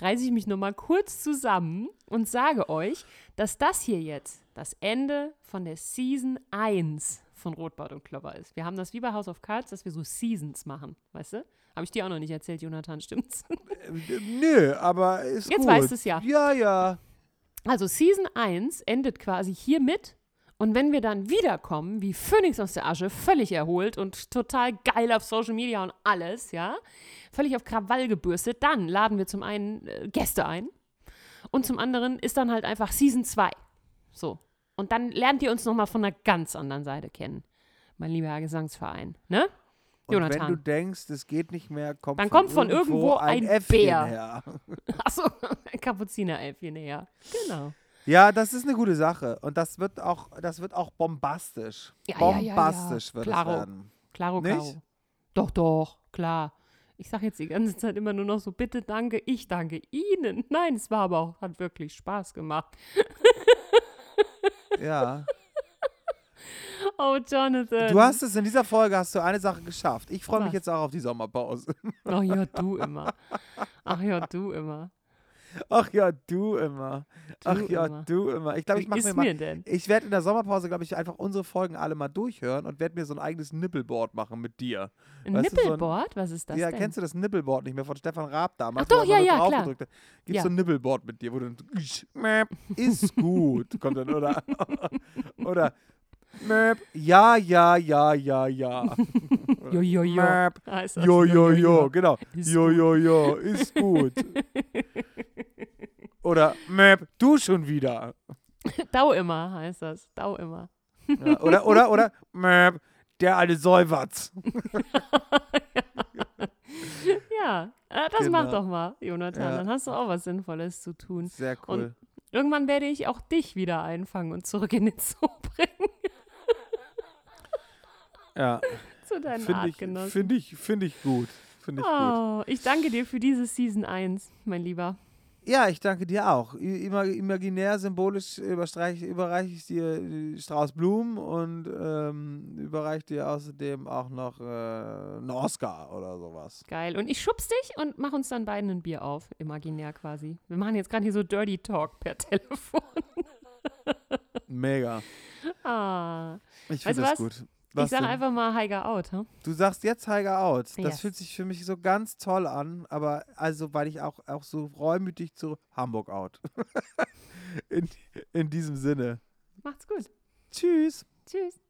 Reiße ich mich nochmal kurz zusammen und sage euch, dass das hier jetzt das Ende von der Season 1 von Rotbart und Klopper ist. Wir haben das wie bei House of Cards, dass wir so Seasons machen, weißt du? Habe ich dir auch noch nicht erzählt, Jonathan, stimmt's? Äh, Nö, aber ist Jetzt gut. weißt du's ja. Ja, ja. Also Season 1 endet quasi hiermit. Und wenn wir dann wiederkommen, wie Phönix aus der Asche, völlig erholt und total geil auf Social Media und alles, ja, völlig auf Krawall gebürstet, dann laden wir zum einen äh, Gäste ein und zum anderen ist dann halt einfach Season 2. So. Und dann lernt ihr uns nochmal von einer ganz anderen Seite kennen, mein lieber Herr Gesangsverein, ne? Und wenn du Jonathan. denkst, es geht nicht mehr, kommt Dann von kommt von irgendwo ein, ein Äffchen Bär. her. Achso, ein Kapuzinerelfchen näher. Genau. Ja, das ist eine gute Sache. Und das wird auch, das wird auch bombastisch. Ja, ja, ja, ja. bombastisch wird Klaro. es werden. Klaro, Nicht? klaro. Doch, doch, klar. Ich sage jetzt die ganze Zeit immer nur noch so, bitte danke, ich danke Ihnen. Nein, es war aber auch, hat wirklich Spaß gemacht. Ja. Oh, Jonathan. Du hast es in dieser Folge hast du eine Sache geschafft. Ich freue mich jetzt auch auf die Sommerpause. Ach ja, du immer. Ach ja, du immer. Ach ja, du immer. Du Ach ja, immer. du immer. Ich glaube, ich mache mir mal. denn? Ich werde in der Sommerpause, glaube ich, einfach unsere Folgen alle mal durchhören und werde mir so ein eigenes Nippelboard machen mit dir. Ein weißt du, so Nippelboard? Was ist das ja, denn? kennst du das Nippelboard nicht mehr von Stefan Raab damals? Ach doch, ja, ja, klar. Gibt Ja. so ein Nippelboard mit dir, wo du dann ist gut, kommt dann, oder? oder, mäp, ja, ja, ja, ja, ja. Jo, jo, jo. Mäp, Heißt das. jo, jo, jo, genau. Ist Jo, jo, jo, ist gut. Oder, mäp, du schon wieder. Dau immer heißt das. Dau immer. Ja, oder, oder, oder, mäp, der alte Säuwatz. Ja, Äh, das mach Genau. doch mal, Jonathan. Ja. Dann hast du auch was Sinnvolles zu tun. Sehr cool. Irgendwann werde ich auch dich wieder einfangen und zurück in den Zoo bringen. Ja, zu deinen finde ich, Artgenossen. find ich, find ich gut. Finde ich gut. Oh, ich danke dir für diese Season 1, mein Lieber. Ja, ich danke dir auch. Imaginär, symbolisch überreiche ich dir äh, Strauß Blumen und ähm, überreiche dir außerdem auch noch äh, einen Oscar oder sowas. Geil. Und ich schubs dich und mach uns dann beiden ein Bier auf, imaginär quasi. Wir machen jetzt gerade hier so Dirty Talk per Telefon. Mega. Ah. Ich finde das was? gut. Ich Was sag denn? einfach mal Heiger out, hm? Du sagst jetzt Heiger out. Das Yes. fühlt sich für mich so ganz toll an, aber also, weil ich auch, auch so reumütig zu Hamburg out. in, in diesem Sinne. Macht's gut. Tschüss. Tschüss.